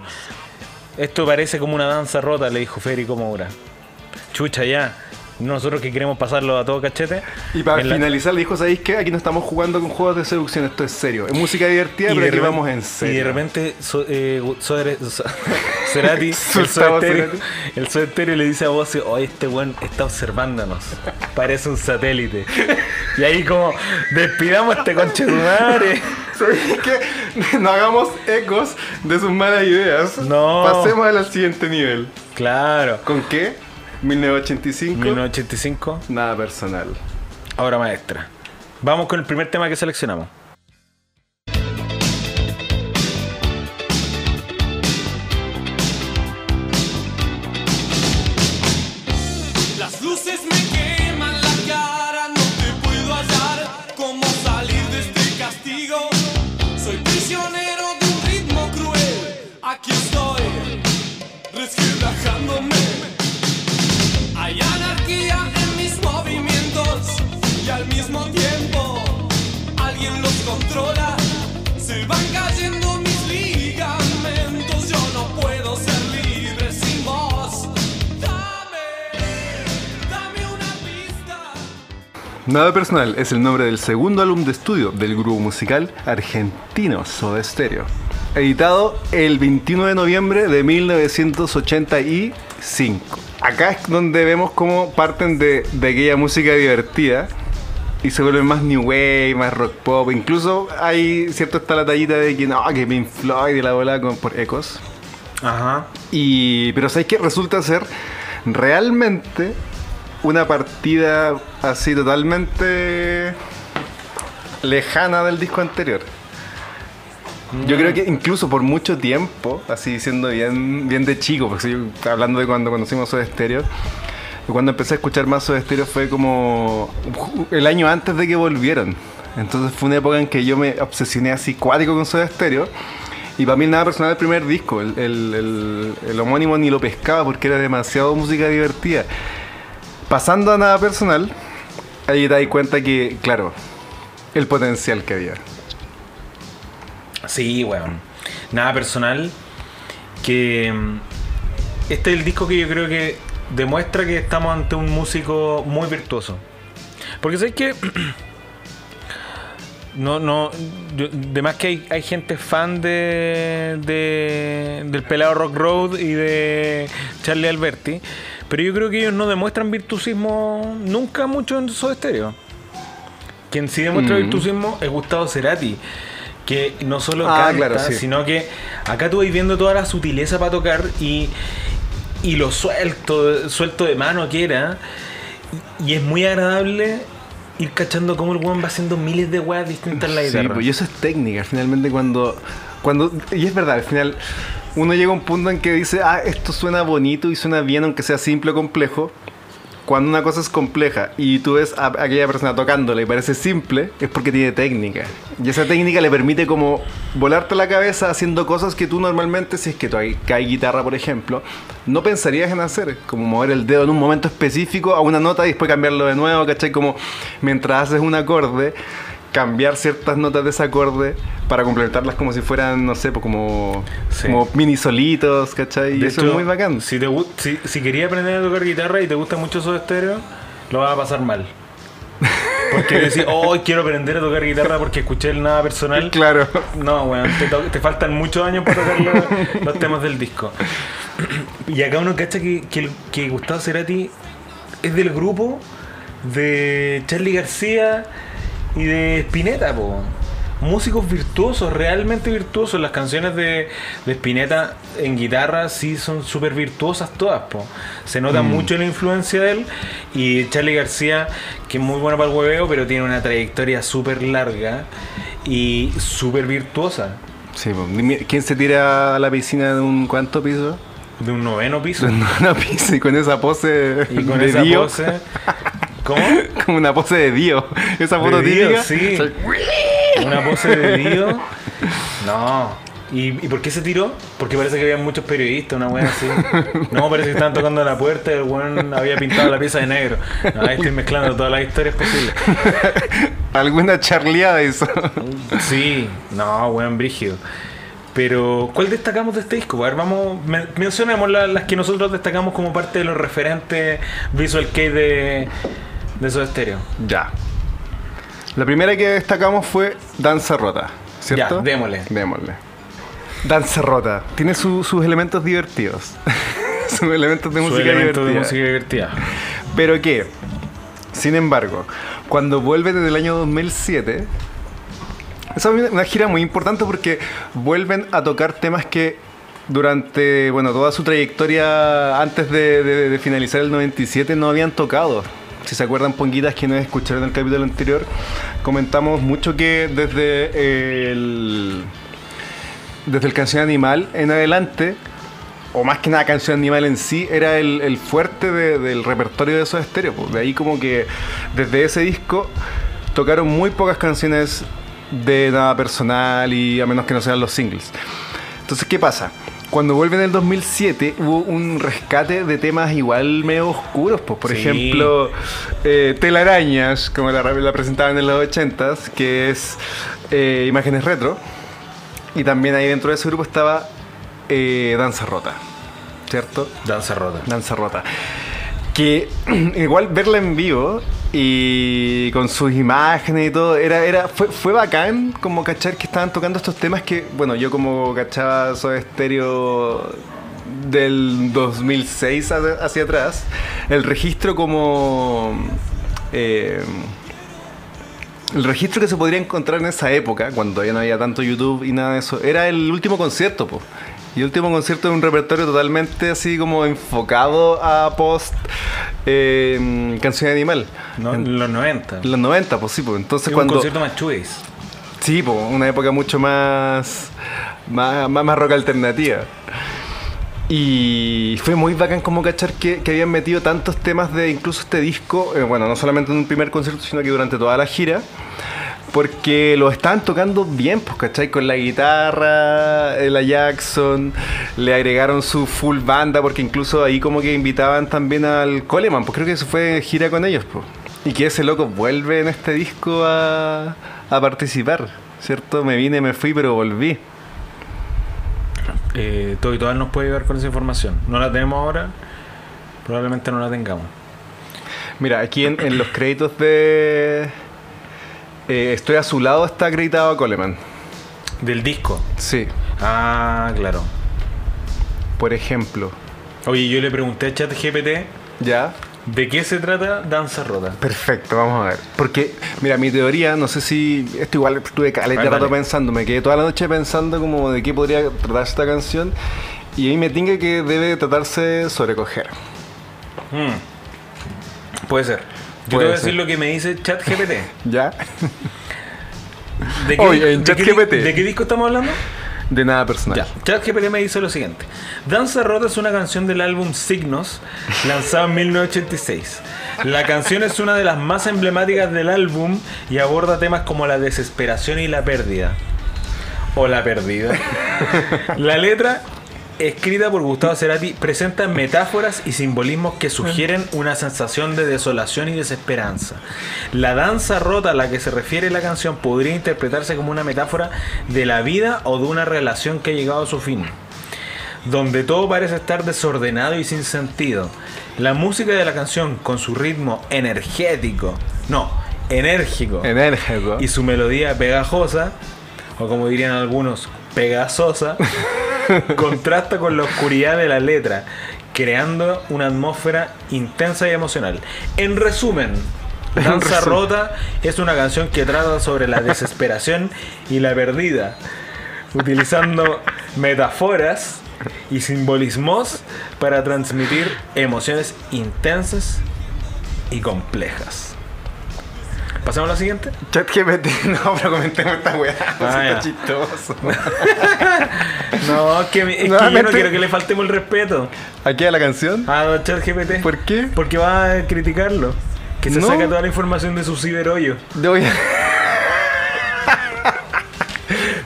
Esto parece como una danza rota, le dijo Federico Moura. Chucha ya. Nosotros que queremos pasarlo a todo cachete. Y para la- finalizar, le dijo, ¿sabéis qué? Aquí no estamos jugando con juegos de seducción, esto es serio. Es música divertida, Y pero aquí repente- vamos en serio. Y de repente so, eh, so- Cerati, el Cerati. el le dice a vos, oye, este weón está observándonos. Parece un satélite. Y ahí como, despidamos a este conche de madre. ¿Sabéis qué? No hagamos ecos de sus malas ideas. No. Pasemos al siguiente nivel. Claro. ¿Con qué? 1985. 1985, Nada personal. obra maestra. Vamos con el primer tema que seleccionamos. Nada personal es el nombre del segundo álbum de estudio del grupo musical argentino Soda Stereo. Editado el 21 de noviembre de 1987. 2005. Acá es donde vemos cómo parten de, de aquella música divertida y se vuelven más new wave, más rock pop. Incluso hay cierto está la tallita de que no, que Pink Floyd y la bola con, por Ecos. Ajá. Y, pero sabes que resulta ser realmente una partida así totalmente lejana del disco anterior. Yo creo que incluso por mucho tiempo, así siendo bien, bien de chico, porque yo hablando de cuando conocimos Soda Stereo, cuando empecé a escuchar más Soda Stereo fue como el año antes de que volvieron. Entonces fue una época en que yo me obsesioné así cuático con Soda Stereo. Y para mí nada personal el primer disco, el, el- el- el homónimo ni lo pescaba porque era demasiado música divertida. Pasando a nada personal, ahí te das cuenta que, claro, el potencial que había. Sí, weón. Nada personal. Que mm, este es el disco que yo creo que demuestra que estamos ante un músico muy virtuoso. Porque sabes que no, no, yo- de más que hay, hay gente fan de, de- del pelado Rock Road y de Charlie Alberti, pero yo creo que ellos no demuestran virtuosismo nunca mucho en Soda Stereo. Quien sí demuestra Mm. virtuosismo es Gustavo Cerati, que no solo Ah, canta, claro, sí. sino que acá tú vas viendo toda la sutileza para tocar y, y lo suelto, suelto de mano que era. Y es muy agradable ir cachando cómo el weón va haciendo miles de weas distintas en la Sí, guitarra. pues, y eso es técnica. Finalmente, cuando, cuando. Y es verdad, al final, uno llega a un punto en que dice, ah, esto suena bonito y suena bien, aunque sea simple o complejo. Cuando una cosa es compleja y tú ves a aquella persona tocándola y parece simple, es porque tiene técnica. Y esa técnica le permite como volarte la cabeza haciendo cosas que tú normalmente, si es que tú hay guitarra, por ejemplo, no pensarías en hacer. Como mover el dedo en un momento específico a una nota y después cambiarlo de nuevo, ¿cachai? Como mientras haces un acorde, cambiar ciertas notas de ese acorde para complementarlas como si fueran, no sé, pues como, Sí. como mini solitos, ¿cachai? Y De eso hecho, es muy bacán. Si, te, si, si querías aprender a tocar guitarra y te gusta mucho Soda Stereo, lo vas a pasar mal. Porque decís, oh, quiero aprender a tocar guitarra porque escuché el nada personal. Claro. No, weón, te, te faltan muchos años para tocar los, los temas del disco. Y acá uno cacha que, que, que Gustavo Cerati es del grupo de Charlie García y de Spinetta, po. Músicos virtuosos, realmente virtuosos. Las canciones de, de Spinetta en guitarra sí son súper virtuosas todas, po. Se nota mucho la influencia de él. Y Charlie García, que es muy bueno para el hueveo, pero tiene una trayectoria súper larga y súper virtuosa. Sí, dime, ¿quién se tira a la piscina de un cuánto piso? De un noveno piso. De una pisa y con esa pose Y con esa pose. ¿Cómo? Como una pose de Dio. Esa De foto Dio, típica. sí. Una pose de Dio. No. ¿Y, ¿Y por qué se tiró? Porque parece que había muchos periodistas, una wea así. No, parece que estaban tocando a la puerta y el weón había pintado la pieza de negro. No, ahí estoy mezclando todas las historias posibles. Alguna charleada hizo. Sí, no, weón, brígido. Pero, ¿cuál destacamos de este disco? A ver, vamos, men- mencionemos la- las que nosotros destacamos como parte de los referentes Visual Kei de, de Soda Stereo. ya. La primera que destacamos fue Danza Rota. ¿Cierto? Ya, démosle. Démosle. Danza Rota. Tiene su- sus elementos divertidos. sus elementos de Su música elemento de divertida. música divertida. Pero que, sin embargo, cuando vuelven en el año 2007, esa es una gira muy importante porque vuelven a tocar temas que durante bueno, toda su trayectoria antes de, de- de finalizar el 97 no habían tocado. Si se acuerdan, ponguitas que no escucharon el capítulo anterior, comentamos mucho que desde el, desde el Canción Animal en adelante o más que nada Canción Animal en sí, era el, fuerte de- del repertorio de esos estéreos. De ahí como que desde ese disco tocaron muy pocas canciones de nada personal y a menos que no sean los singles. Entonces, ¿qué pasa? Cuando vuelven en el 2007 hubo un rescate de temas igual medio oscuros, pues por Sí. ejemplo eh, Telarañas, como la, la presentaban en los 80s, que es eh, imágenes retro. Y también ahí dentro de ese grupo estaba eh, Danza Rota, ¿cierto? Danza rota. Danza Rota. Que igual verla en vivo y con sus imágenes y todo, era, era, fue, fue bacán como cachar que estaban tocando estos temas que, bueno, yo como cachaba Soda Estéreo del 2006 hacia atrás, el registro como... eh, el registro que se podría encontrar en esa época, cuando todavía no había tanto YouTube y nada de eso, era el último concierto, po. Y el último concierto de un repertorio totalmente así como enfocado a post eh, canción animal. ¿no? En los 90. En los 90, pues sí, pues. Entonces Es un cuando... concierto más chuis. Sí, po, una época mucho más, más, más, más rock alternativa. Y fue muy bacán como cachar que, que habían metido tantos temas de incluso este disco, eh, bueno, no solamente en un primer concierto, sino que durante toda la gira, porque lo estaban tocando bien, pues, ¿cachai? Con la guitarra, la Jackson, le agregaron su full banda, porque incluso ahí como que invitaban también al Coleman, pues creo que eso fue gira con ellos, pues. Y que ese loco vuelve en este disco a, a participar, ¿cierto? Me vine, me fui, pero volví. Eh, todo y todas nos puede ayudar con esa información. No la tenemos ahora, probablemente no la tengamos. Mira, aquí en, en los créditos de... eh, estoy a su lado, está acreditado a Coleman. Del disco. Sí, Ah, claro. por ejemplo. Oye, yo le pregunté a ChatGPT ¿Ya? de qué se trata Danza Rota. Perfecto, vamos a ver. Porque, mira, mi teoría, no sé si. Esto igual estuve caleta rato pensando. Me quedé toda la noche pensando como de qué podría tratarse esta canción. Y ahí me tinga que debe tratarse sobre coger. Mm. Puede ser. Yo te voy a decir lo que me dice ChatGPT. ¿Ya? ¿De Oye, en de qué di- ¿De qué disco estamos hablando? De nada personal. ChatGPT me dice lo siguiente. Danza Rota es una canción del álbum Signos, lanzado en 1986. La canción es una de las más emblemáticas del álbum y aborda temas como la desesperación y la pérdida. O la perdida. La letra, escrita por Gustavo Cerati, presenta metáforas y simbolismos que sugieren una sensación de desolación y desesperanza. La danza rota a la que se refiere la canción podría interpretarse como una metáfora de la vida o de una relación que ha llegado a su fin donde todo parece estar desordenado y sin sentido. La música de la canción, con su ritmo energético, no, enérgico, Enérgico. y su melodía pegajosa, o como dirían algunos, pegasosa, contrasta con la oscuridad de la letra, creando una atmósfera intensa y emocional. En resumen, En Danza. Rota es una canción que trata sobre la desesperación y la perdida, utilizando metáforas y simbolismos para transmitir emociones intensas y complejas. ¿Pasamos a la siguiente? ChatGPT, no, pero comentemos esta weá. Ah, está chistoso. No, es que, es que yo no quiero que le faltemos el respeto ¿Aquí a la canción? a ChatGPT. ¿Por qué? Porque va a criticarlo. Que se No. saca toda la información de su ciberhoyo. Voy a-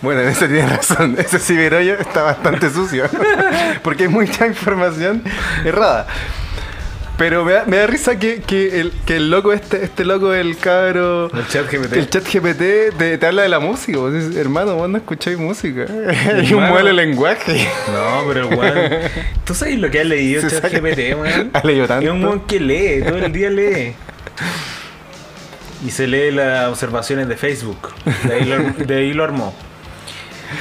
Bueno, en eso tiene razón. Ese ciberhoyo está bastante sucio. Porque hay mucha información errada. Pero me da, me da risa que, que el, que el loco, este, este loco, el cabro. El ChatGPT. El chat GPT te, te habla de la música. Vos dices, hermano, vos no escucháis música. Hay un de lenguaje. No, pero el weón. ¿Tú sabes lo que ha leído Se saca- ChatGPT, weón? Ha leído tanto. Es un weón que lee, todo el día lee. Y se lee las observaciones de Facebook. De ahí lo, de ahí lo armó.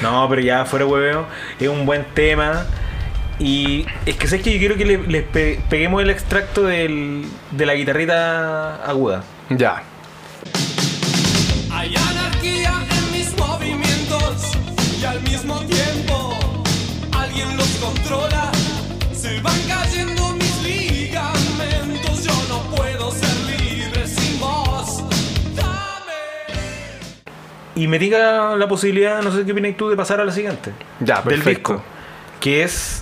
No, pero ya fuera hueveo, es un buen tema. Y es que sabes que yo quiero que le, le pe- peguemos el extracto del, de la guitarrita aguda. Ya. Hay anarquía en mis movimientos y al mismo tiempo alguien los controla. Se van cayendo mis ligamentos. Yo no puedo ser libre sin vos. Dame. Y me diga la posibilidad, no sé qué opinas tú, de pasar a la siguiente. Ya, Del perfecto. disco. Que es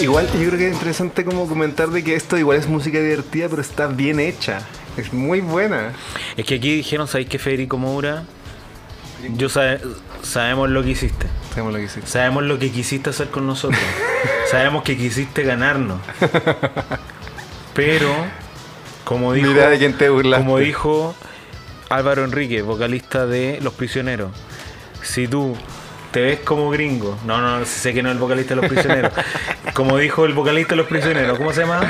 Igual yo creo que es interesante como comentar de que esto igual es música divertida, pero está bien hecha. Es muy buena. Es que aquí dijeron, ¿sabéis que Federico Moura? Yo sa- sabemos lo que hiciste. Sabemos lo que hiciste. Sabemos lo que quisiste hacer con nosotros. Sabemos que quisiste ganarnos. Pero, como dijo, Mira de quién te burlaste. como dijo Álvaro Enrique, vocalista de Los Prisioneros, si tú te ves como gringo, no, no, sé que no es el vocalista de Los Prisioneros, como dijo el vocalista de Los Prisioneros, ¿cómo se llama?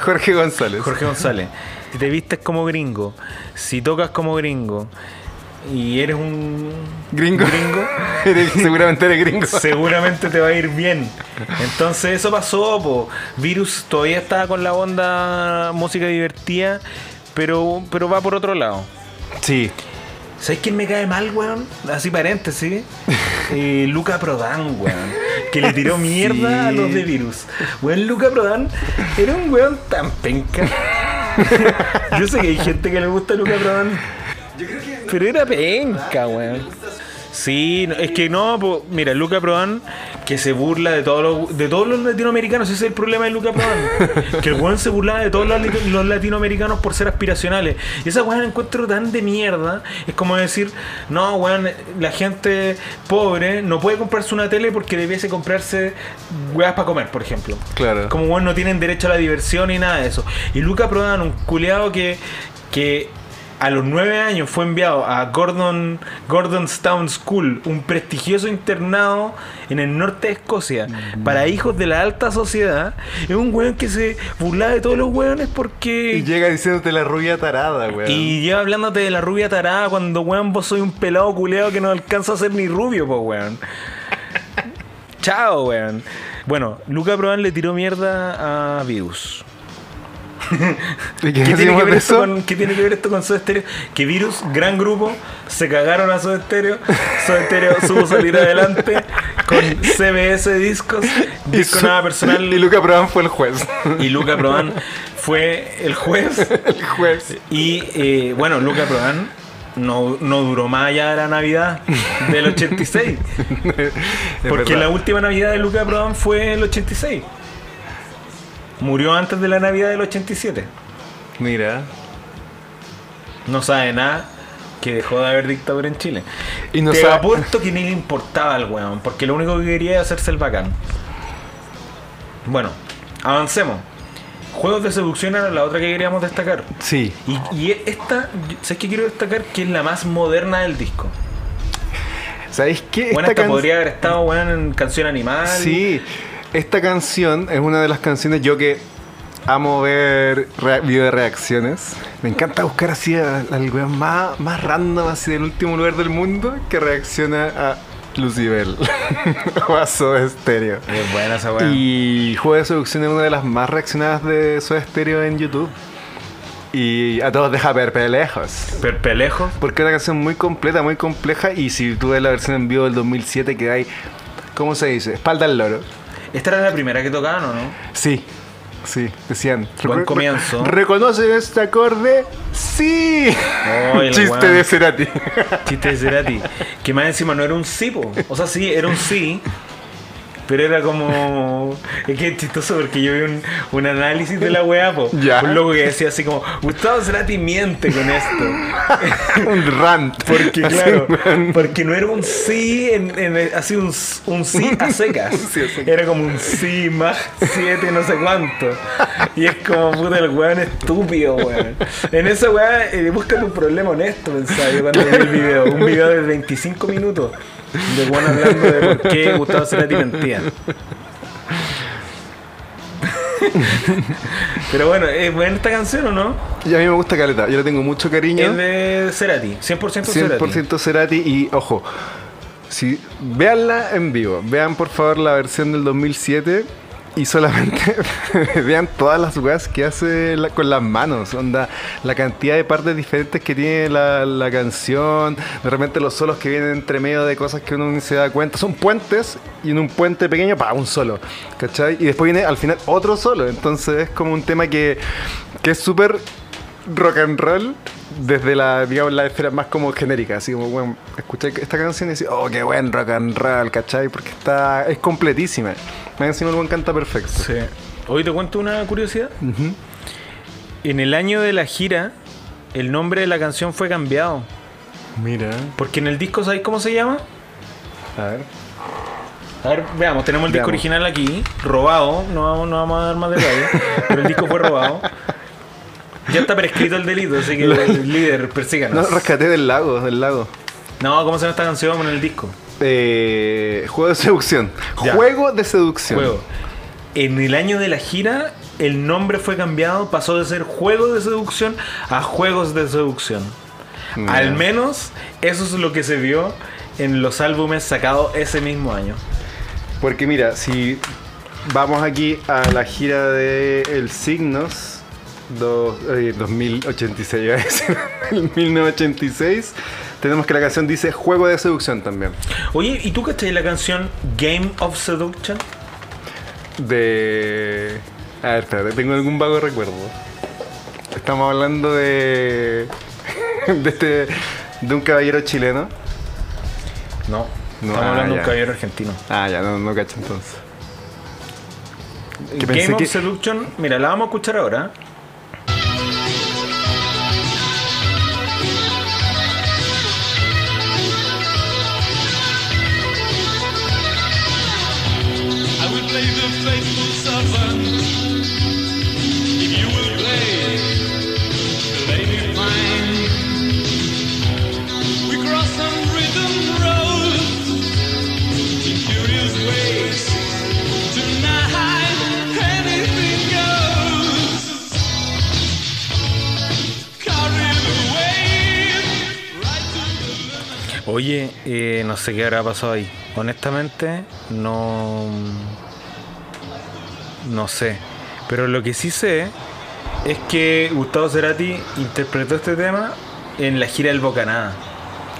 Jorge González. Jorge González. Si te vistes como gringo, si tocas como gringo y eres un Gringo. gringo Eres- seguramente eres gringo. seguramente te va a ir bien. Entonces eso pasó, po. Virus todavía está con la onda música divertida, pero, pero va por otro lado. Sí. ¿Sabes quién me cae mal, weón? Así paréntesis. Eh, Luca Prodan, weón. Que le tiró mierda a los de Virus. Weón, Luca Prodan era un weón tan penca. Yo sé que hay gente que le gusta Luca Prodan. Pero era penca, weón. Sí, es que no, po, mira, Luca Prodan que se burla de todos los, de todos los latinoamericanos, ese es el problema de Luca Prodan. que el weón se burlaba de todos los, latinoamericanos por ser aspiracionales. Y esa weón la encuentro tan de mierda. Es como decir, no, weón, la gente pobre no puede comprarse una tele porque debiese comprarse weas para comer, por ejemplo. Claro. Como weón no tienen derecho a la diversión y nada de eso. Y Luca Prodan, un culeado que, que a los nueve años fue enviado a Gordon, Gordonstown School, un prestigioso internado en el norte de Escocia, para hijos de la alta sociedad. Es un weón que se burlaba de todos los weones porque... Y llega diciéndote la rubia tarada, weón. Y lleva hablándote de la rubia tarada cuando, weón, vos soy un pelado culeado que no alcanza a ser ni rubio, pues, weón. Chao, weón. Bueno, Luca Prodan le tiró mierda a Virus. ¿Y qué ¿Qué tiene, que ver esto con, qué tiene que ver esto con Soda Stereo? Que Virus, gran grupo, se cagaron a Soda Stereo. Soda Stereo supo salir adelante con CBS Discos, disco su- nada personal. Y Luca Prodan fue el juez. y Luca Prodan fue el juez. el juez. Y eh, bueno, Luca Prodan no, no duró más allá de la Navidad del 86. Es Porque la última Navidad de Luca Prodan fue el 86. Murió antes de la Navidad del 87. Mira. No sabe nada que dejó de haber dictadura en Chile. Y no Te sabe- apuesto que ni le importaba al weón, porque lo único que quería era hacerse el bacán. Bueno, avancemos. Juegos de seducción era la otra que queríamos destacar. Sí. Y, y esta, ¿sabes qué quiero destacar? Que es la más moderna del disco. ¿Sabéis qué? Bueno, Esta esta can- podría haber estado weón, en canción animal. Sí, esta canción es una de las canciones yo que amo ver video de reacciones. Me encanta buscar así al weón más, más random, así del último lugar del mundo que reacciona a Lucibel o Stereo. Es buena esa weón. Y Juego de Seducción es una de las más reaccionadas de Soda Stereo en YouTube. Y a todos deja perplejos. Perpelejo. Porque es una canción muy completa, muy compleja. Y si tú ves la versión en vivo del 2007, que hay, ¿cómo se dice? Espalda al loro. Esta era la primera que tocaban, ¿o no? Sí, sí, decían. Buen "Re- comienzo". ¿Reconocen este acorde? ¡Sí! El Chiste de Cerati. Chiste de Cerati. Que más encima no era un sí, po. O sea, sí, era un sí. Pero era como. Es que es chistoso porque yo vi un, un análisis de la weá, po. Ya. Un loco que decía así como: Gustavo Cerati miente con esto. Un rant. Porque, claro, porque no era un sí, en, en- así un, un sí a secas. Sí, a secas. Era como un sí más siete, no sé cuánto. Y es como, puta, el weón estúpido, weón. En esa weá, eh, búscate un problema honesto, pensaba yo cuando vi el video. Un video de 25 minutos de weón hablando de por qué Gustavo Cerati mentía. Pero bueno, ¿es buena esta canción o no? Y a mí me gusta Caleta. Yo le tengo mucho cariño. Es de Cerati, 100% Cerati. 100% Cerati. Y ojo, si veanla en vivo, vean por favor la versión del 2007 y solamente vean todas las weas que hace con las manos. Onda, la cantidad de partes diferentes que tiene la, la canción. De repente los solos que vienen entre medio de cosas que uno ni se da cuenta. Son puentes y en un puente pequeño, para un solo. ¿Cachai? Y después viene al final otro solo. Entonces es como un tema que, que es súper rock and roll desde la, digamos, la esfera más como genérica, así como, bueno, escuché esta canción y decía, oh, qué buen rock and roll, ¿cachai? Porque está, es completísima. Más encima el buen canta perfecto. Sí. Hoy te cuento una curiosidad. En el año de la gira, el nombre de la canción fue cambiado. Mira. Porque en el disco, ¿sabéis cómo se llama? A ver. A ver, veamos, tenemos el disco original aquí, robado, no, vamos- no vamos a dar más detalles, pero el disco fue robado. Ya está prescrito el delito, así que el líder, No, persíganos. rescaté del lago, del lago. No, ¿cómo se llama esta canción en el disco? Eh, juego de seducción. Ya. Juego de seducción. Juego. En el año de la gira, el nombre fue cambiado, pasó de ser Juego de Seducción a Juegos de Seducción. Al menos eso es lo que se vio en los álbumes sacados ese mismo año. Porque mira, si vamos aquí a la gira de El Signos, do- eh, 2086, iba a decir, el 1986, tenemos que la canción dice Juego de seducción también. Oye, ¿y tú cachai la canción Game of Seduction? De... A ver, espérate, tengo algún vago recuerdo. Estamos hablando de... de este... de un caballero chileno. No. No, Estamos ah, hablando de un caballero argentino. Ah, ya, no, no cacho entonces. Game of que- Seduction, mira, la vamos a escuchar ahora. Oye, eh, no sé qué habrá pasado ahí. Honestamente, no. No sé. Pero lo que sí sé es que Gustavo Cerati interpretó este tema en la gira del Bocanada.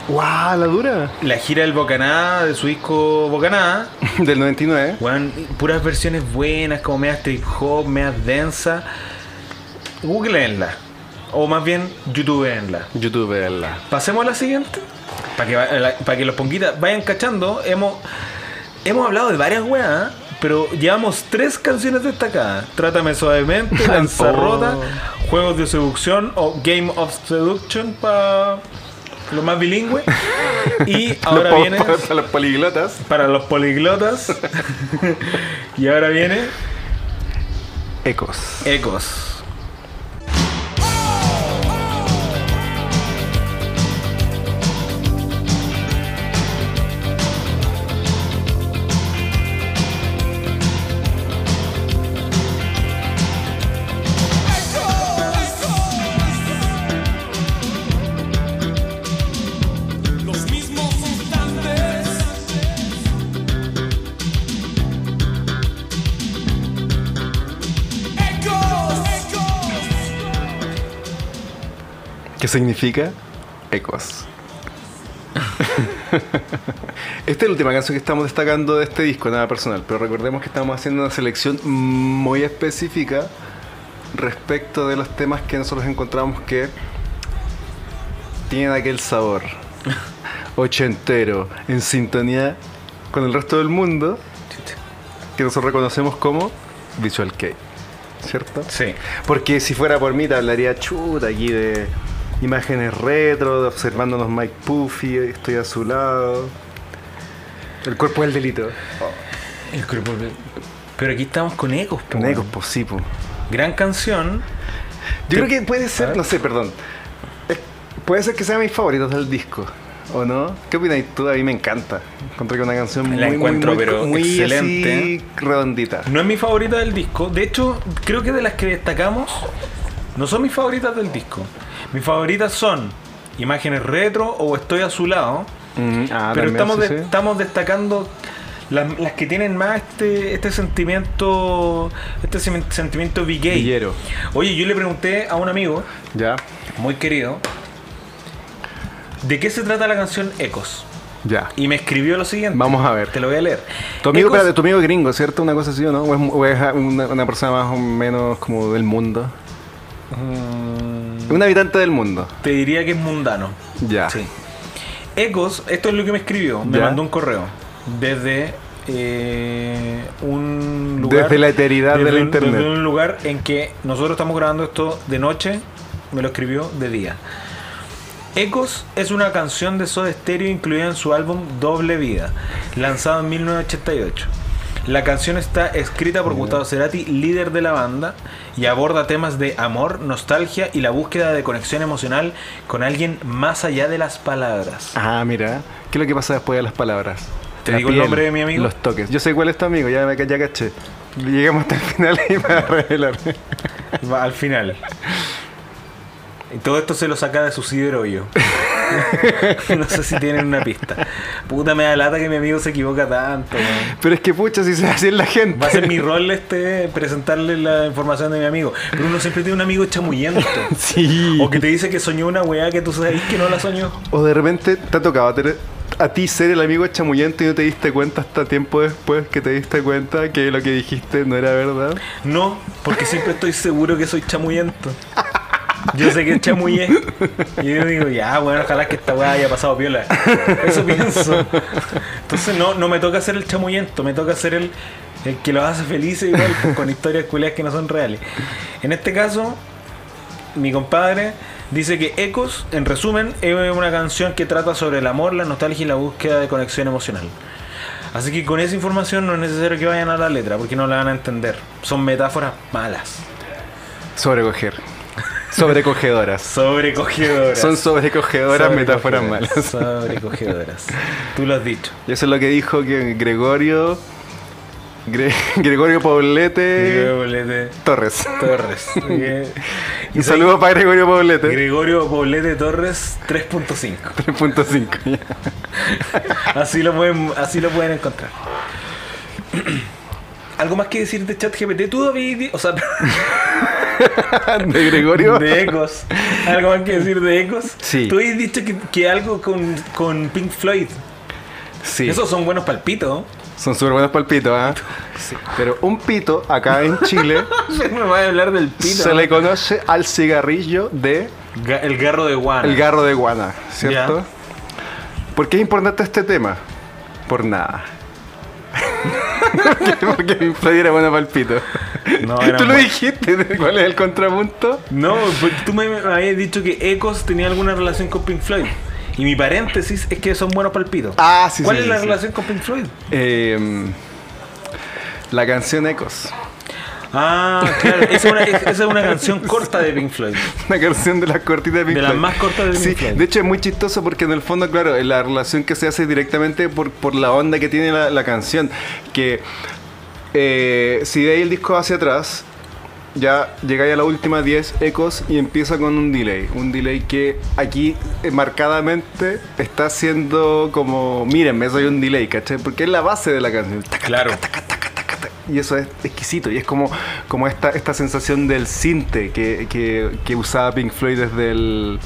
¡Guau! La dura. La gira del Bocanada, de su disco Bocanada, Del 99. Weón, puras versiones buenas, como media trip hop, media densa. Googleenla. O más bien, youtubeenla. YouTube, verla. Pasemos a la siguiente. Para que, va- la- pa' que los ponguitas vayan cachando, hemos, hemos hablado de varias weas, pero llevamos tres canciones destacadas. Trátame suavemente, Lanzarrota, Juegos de Seducción o Game of Seduction para los más bilingües. Y ahora viene Para, para los poliglotas. para los poliglotas. y ahora viene Ecos. Ecos. ¿Qué significa? Ecos. Esta es la última canción que estamos destacando de este disco, nada personal, pero recordemos que estamos haciendo una selección muy específica respecto de los temas que nosotros encontramos que tienen aquel sabor ochentero, en sintonía con el resto del mundo, que nosotros reconocemos como Visual Kei, ¿cierto? Sí. Porque si fuera por mí te hablaría chuta aquí de imágenes retro, observándonos Mike Puffy, estoy a su lado. El cuerpo del delito. El cuerpo- Pero aquí estamos con Ecos. po, Con ecos, pues sí, po. Gran canción. Yo Te- creo que puede ser, no sé, perdón. Es- puede ser que sea mis favoritos del disco. ¿O no? ¿Qué opinas tú? A mí me encanta. Encontré que una canción muy, La muy, encuentro, muy, pero muy excelente. así, redondita. No es mi favorita del disco. De hecho, creo que de las que destacamos, no son mis favoritas del disco. Mis favoritas son Imágenes Retro o Estoy a su lado. Mm, ah, pero estamos, de- destacando las, las que tienen más este, este sentimiento este sen- sentimiento. Villero. Oye, yo le pregunté a un amigo Ya, muy querido de qué se trata la canción Ecos. ya. Y me escribió lo siguiente. Vamos a ver. Te lo voy a leer. Tu amigo, Ecos- espérate, tu amigo gringo, ¿cierto? Una cosa así, ¿o no? ¿O es, o es una, una persona más o menos como del mundo? Mm, Un habitante del mundo. te diría que es mundano. Ya. Sí. Ecos, esto es lo que me escribió. Me Ya. mandó un correo. Desde eh, un lugar. Desde la eternidad de desde la un- internet. desde un lugar en que nosotros estamos grabando esto de noche. Me lo escribió de día. Ecos es una canción de Soda Stereo incluida en su álbum Doble Vida, lanzado en 1988. La canción está escrita por Gustavo Cerati, líder de la banda, y aborda temas de amor, nostalgia y la búsqueda de conexión emocional con alguien más allá de las palabras. Ah, mira. ¿Qué es lo que pasa después de las palabras? ¿Te La digo el nombre de mi amigo? Los toques. Yo sé cuál es tu amigo, ya, me, ya caché. Llegamos hasta el final y me va a revelar. Al final. Y todo esto se lo saca de su ciberollo. no sé si tienen una pista. Puta me da lata que mi amigo se equivoca tanto. Pero es que pucha, si se así es la gente. Va a ser mi rol este presentarle la información de mi amigo. Pero uno siempre tiene un amigo chamuyento. Sí. O que te dice que soñó una weá que tú sabes que no la soñó. O de repente te ha tocado tener- a ti ser el amigo chamuyento y no te diste cuenta hasta tiempo después que te diste cuenta que lo que dijiste no era verdad. No, porque siempre estoy seguro que soy chamuyento. Yo sé que chamullé. Y yo digo, ya, bueno, ojalá que esta weá haya pasado piola. Eso pienso. Entonces no, no me toca ser el chamuyento, me toca ser el, el que los hace felices igual, con historias culiadas que no son reales. En este caso, mi compadre dice que Ecos, en resumen, es una canción que trata sobre el amor, la nostalgia y la búsqueda de conexión emocional. Así que con esa información no es necesario que vayan a la letra, porque no la van a entender. Son metáforas malas. Sobrecoger. Sobrecogedoras. Sobrecogedoras. Son sobrecogedoras metáforas malas. Sobrecogedoras. Tú lo has dicho. Y eso es lo que dijo que Gregorio. Gre- Gregorio Poblete Gregorio Poblete Torres. Torres. Y Un saludo para Gregorio Poblete. Gregorio Poblete Torres 3.5. 3.5. ya. Así lo pueden, así lo pueden encontrar. ¿Algo más que decir de ChatGPT? Tú di- o sea, De Gregorio. de Ecos. ¿Algo más que decir de Ecos? Sí. Tú habías dicho que, que algo con, con Pink Floyd. Sí. Esos son buenos palpitos. Son súper buenos palpitos, ¿ah? Pero un pito acá en Chile Me va a hablar del pito. se le conoce al cigarrillo de Ga- El garro de guana. el garro de guana, ¿cierto? ¿Por qué es importante este tema? Por nada. Porque- Pink Floyd era bueno para el pito. No, Tú lo dijiste, ¿cuál es el contrapunto? No, porque tú me, me habías dicho que Ecos tenía alguna relación con Pink Floyd. Y mi paréntesis es que son buenos palpitos. Ah, sí, ¿Cuál sí, es la sí. relación con Pink Floyd? Eh, la canción Ecos. Ah, claro, esa es, una, es- esa es una canción corta de Pink Floyd. Una canción de las cortitas de Pink De las Floyd. más cortas de Pink Sí, Floyd. de hecho es muy chistoso porque en el fondo, claro, la relación que se hace directamente por, por la onda que tiene la, la canción. Que eh, si de ahí el disco hacia atrás, ya llegáis a la última 10 ecos y empieza con un delay. Un delay que aquí eh, marcadamente está haciendo como, mírenme, soy un delay, ¿cachai? Porque es la base de la canción. Taca, Claro. taca, taca. Y eso es exquisito. Y es como, como esta, esta sensación del cinte que, que, que usaba Pink Floyd desde el,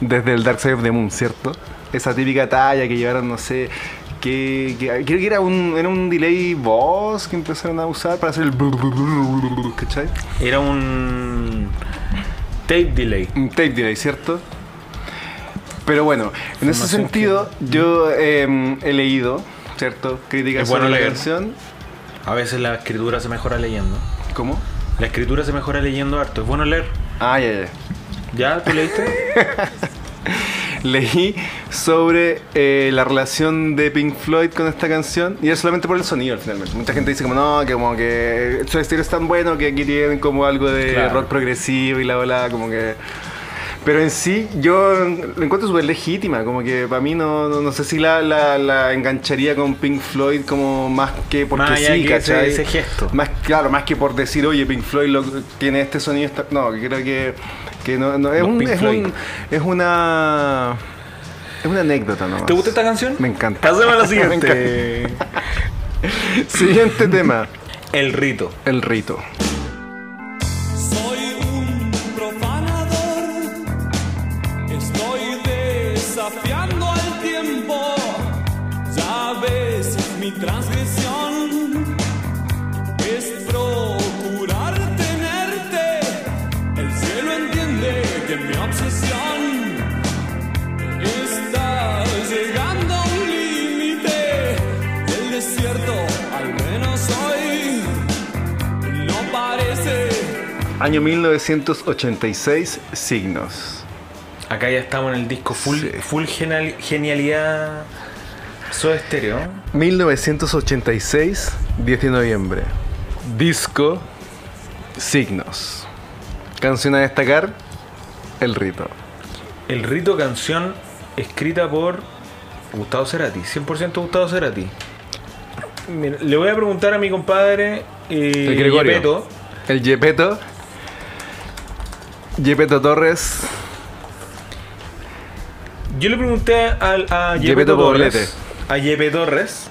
desde el Dark Side of the Moon, ¿cierto? Esa típica talla que llevaron, no sé, que, que- creo que era un, era un delay voz que empezaron a usar para hacer el... ¿Cachai? Era un tape delay. Un tape delay, ¿cierto? Pero bueno, en ese sentido yo eh, he leído, ¿cierto? Críticas bueno sobre la canción. A veces la escritura se mejora leyendo. ¿Cómo? La escritura se mejora leyendo harto. Es bueno leer. Ah, ya, ya. ¿Ya? ¿Tú leíste? Leí sobre eh, la relación de Pink Floyd con esta canción y es solamente por el sonido finalmente. Mucha gente dice como no, que como que su estilo es tan bueno que aquí tienen como algo de Claro. rock progresivo y la ola como que... Pero en sí yo lo encuentro súper legítima, como que para mí no, no, no sé si la, la, la engancharía con Pink Floyd como más que porque Más sí, que ¿cachai? ese gesto. Más, claro, más que por decir, oye, Pink Floyd lo- tiene este sonido, esta- no, creo que, que no, no, es, un, es, un- es una es una anécdota nomás. ¿Te gusta esta canción? Me encanta. Pasemos a la siguiente. Siguiente tema, El rito. el rito. Año 1986, signos. Acá ya estamos en el disco full, Sí. full genial- genialidad Soda Stereo. 1986, 10 de noviembre. Disco Signos. Canción a destacar, El Rito. El rito canción escrita por Gustavo Cerati, 100% Gustavo Cerati. Mira, le voy a preguntar a mi compadre eh, El Gregorio. Yepeto, El Yepeto. Yepeto Torres. Yo le pregunté al, a Yepeto Torres, a Yepe Torres,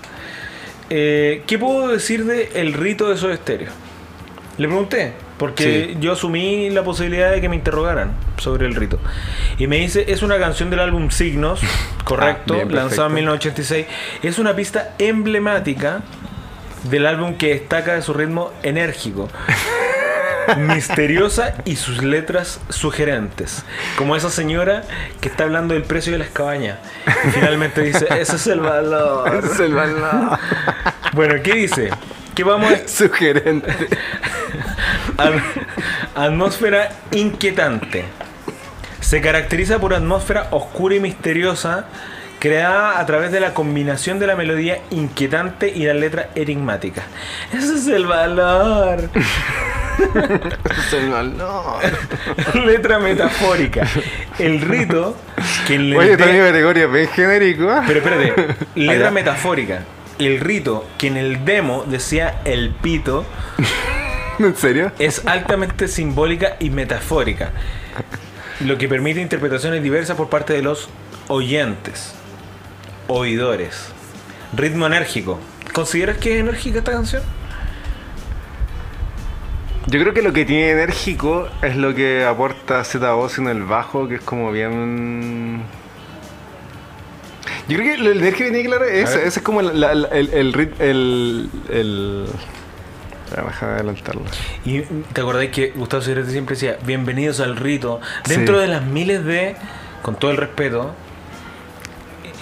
eh, ¿qué puedo decir de el rito de Soda Stereo? Le pregunté, porque Sí. yo asumí la posibilidad de que me interrogaran sobre el rito. Y me dice, es una canción del álbum Signos, correcto, Ah, bien, lanzado en perfecto. 1986. Es una pista emblemática del álbum que destaca de su ritmo enérgico. misteriosa y sus letras sugerentes. Como esa señora que está hablando del precio de las cabañas. Y finalmente dice, ese es el valor. Es el balón. Bueno, ¿qué dice? Que vamos a Sugerente. At- atmósfera inquietante. Se caracteriza por atmósfera oscura y misteriosa, creada a través de la combinación de la melodía inquietante y la letra enigmática. Ese es el valor. Balón. letra metafórica. El rito que en el Oye, tu amigo Gregorio es bien genérico. ¿ah? Pero espérate, letra metafórica. El rito que en el demo decía el pito ¿En serio? es altamente simbólica y metafórica, lo que permite interpretaciones diversas por parte de los oyentes, oidores. Ritmo enérgico. ¿Consideras que es enérgica esta canción? Yo creo que lo que tiene enérgico es lo que aporta Z voz en el bajo, que es como bien. Yo creo que lo enérgico que tiene claro es ver. ese es como la- la- el, el, rit- el, el- Ah, Déjame adelantarlo. Y te acordáis que Gustavo Cerati siempre decía, bienvenidos al rito, dentro Sí. de las miles de, con todo el respeto,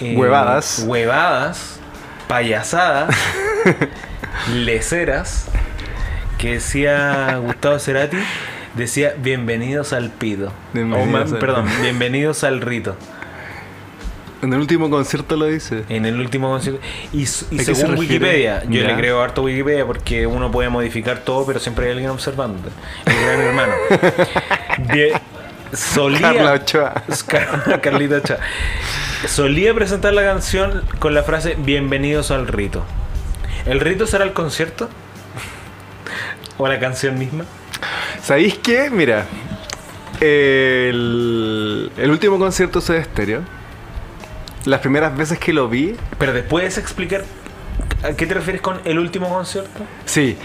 eh, Huevadas. huevadas, payasadas, leceras, que decía Gustavo Cerati, decía bienvenidos al pido. Bienvenidos al- perdón, bienvenidos al rito. En el último concierto lo dice. En el último concierto. Y, s- y ¿A qué se según? Wikipedia, yo Ya. le creo harto Wikipedia porque uno puede modificar todo, pero siempre hay alguien observando. El gran hermano. De- solía. Carla Ochoa. Car- Carlita Ochoa. Solía presentar la canción con la frase Bienvenidos al rito. ¿El rito será el concierto? ¿O la canción misma? ¿Sabéis qué? Mira, el, el último concierto de Stereo, las primeras veces que lo vi, Pero después explicar a qué te refieres con el último concierto. Sí,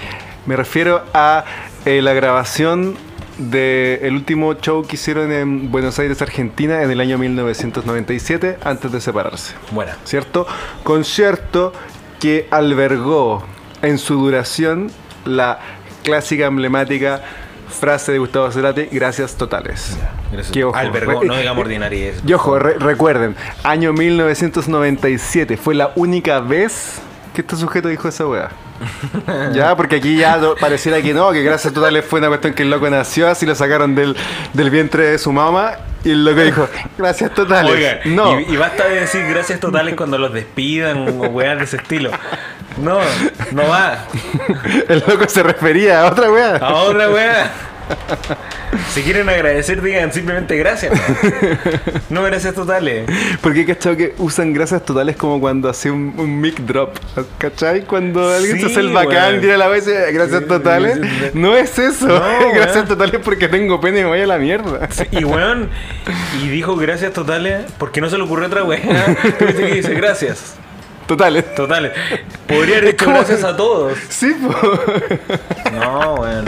me refiero a eh, la grabación del último show que hicieron en Buenos Aires, Argentina, en el año 1997, antes de separarse. Bueno, ¿Cierto? Concierto que albergó en su duración la clásica emblemática frase de Gustavo Cerati, gracias totales. gracias. Que, ojo, albergó, re- no digamos ordinariedad. Y ojo, re- recuerden, año 1997 fue la única vez que este sujeto dijo esa weá. ya, porque aquí ya pareciera que no, que gracias totales fue una cuestión que el loco nació, así lo sacaron del, del vientre de su mamá y el loco dijo, gracias totales. Oigan, no, y, y basta de decir gracias totales cuando los despidan o weas de ese estilo. No, no va. el loco se refería a otra weá. A otra wea. Si quieren agradecer, digan simplemente gracias. No gracias totales. Porque cachado que usan gracias totales como cuando hace un, un mic drop. ¿Cachai? Cuando alguien Sí, se hace el bacán, tira la vez gracias totales. No es eso. No, gracias totales porque tengo pene y me voy a la mierda. Y weón, y dijo gracias totales porque no se le ocurrió otra wea. Tú viste que dice gracias. Totales. Totales. Podría haber dicho gracias a todos. Sí, po. No, weón.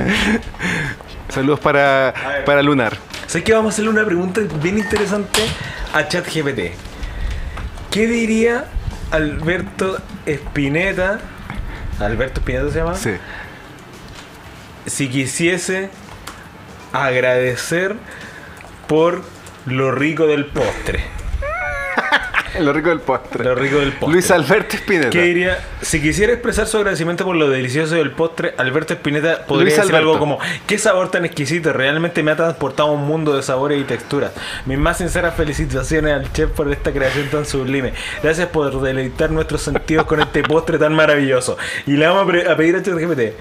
Saludos para, para Lunar. Sé que vamos a hacerle una pregunta bien interesante a ChatGPT. ¿Qué diría Alberto Espineta? ¿Alberto Espineta se llama? Sí. Si quisiese agradecer por lo rico del postre. Lo rico del postre. Lo rico del postre. Luis Alberto Espineta. ¿Qué diría? Si quisiera expresar su agradecimiento por lo delicioso del postre, Alberto Espineta podría Luis decir Alberto. algo como: ¿Qué sabor tan exquisito? Realmente me ha transportado a un mundo de sabores y texturas. Mis más sinceras felicitaciones al chef por esta creación tan sublime. Gracias por deleitar nuestros sentidos con este postre tan maravilloso. Y le vamos a pedir a ChatGPT: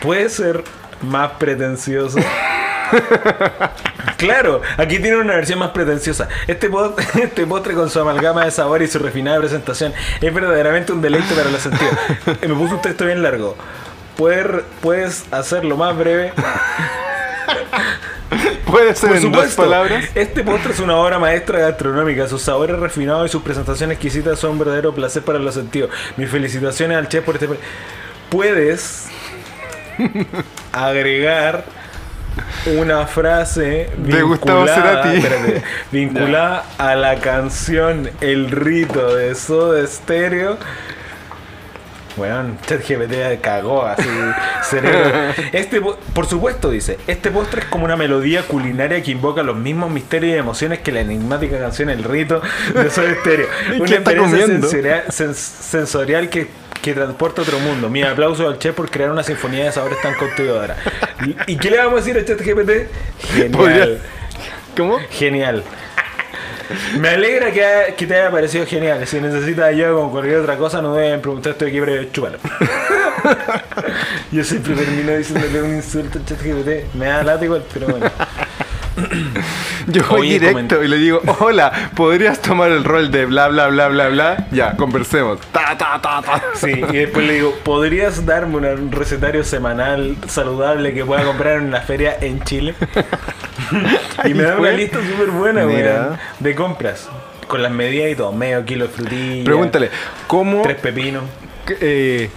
¿puede ser más pretencioso? Claro, aquí tiene una versión más pretenciosa. Este, este postre con su amalgama de sabor y su refinada presentación es verdaderamente un deleite para los sentidos. Eh, Me puso un texto bien largo. ¿Puedes, puedes hacerlo más breve? Puede ser Por en dos palabras. este postre es una obra maestra gastronómica. Sus sabores refinados y sus presentaciones exquisitas son un verdadero placer para los sentidos. Mis felicitaciones al chef por este. Puedes agregar una frase De Gustavo vinculada, Cerati. espérate, vinculada a la canción El Rito de Soda Stereo. Weón, ChatGPT cagó así cerebro. Este, po- por supuesto, dice, este postre es como una melodía culinaria que invoca los mismos misterios y emociones que la enigmática canción El Rito de Soda Stereo. ¿Y Una experiencia sensorial, sens- sensorial que, que transporta a otro mundo. Mi aplauso al chef por crear una sinfonía de sabores tan cautivadora. ¿Y, y qué le vamos a decir a ChatGPT? Genial. ¿Cómo? Genial. Me alegra que, ha- que te haya parecido genial. Si necesitas ayuda con cualquier otra cosa, no deben preguntar estoy aquí para chúpalo. Yo siempre termino diciéndole un insulto al chat GPT. Me da igual, pero bueno. Yo voy Oye, directo y le digo, hola, ¿podrías tomar el rol de bla bla bla bla bla? Ya, conversemos. Ta, ta, ta, ta. Sí, y después le digo, ¿podrías darme una- un recetario semanal saludable que pueda comprar en la feria en Chile? y me da una lista súper buena, weón, de compras. Con las medidas y todo, medio kilo de frutilla. Pregúntale, ¿cómo, Tres pepinos. eh,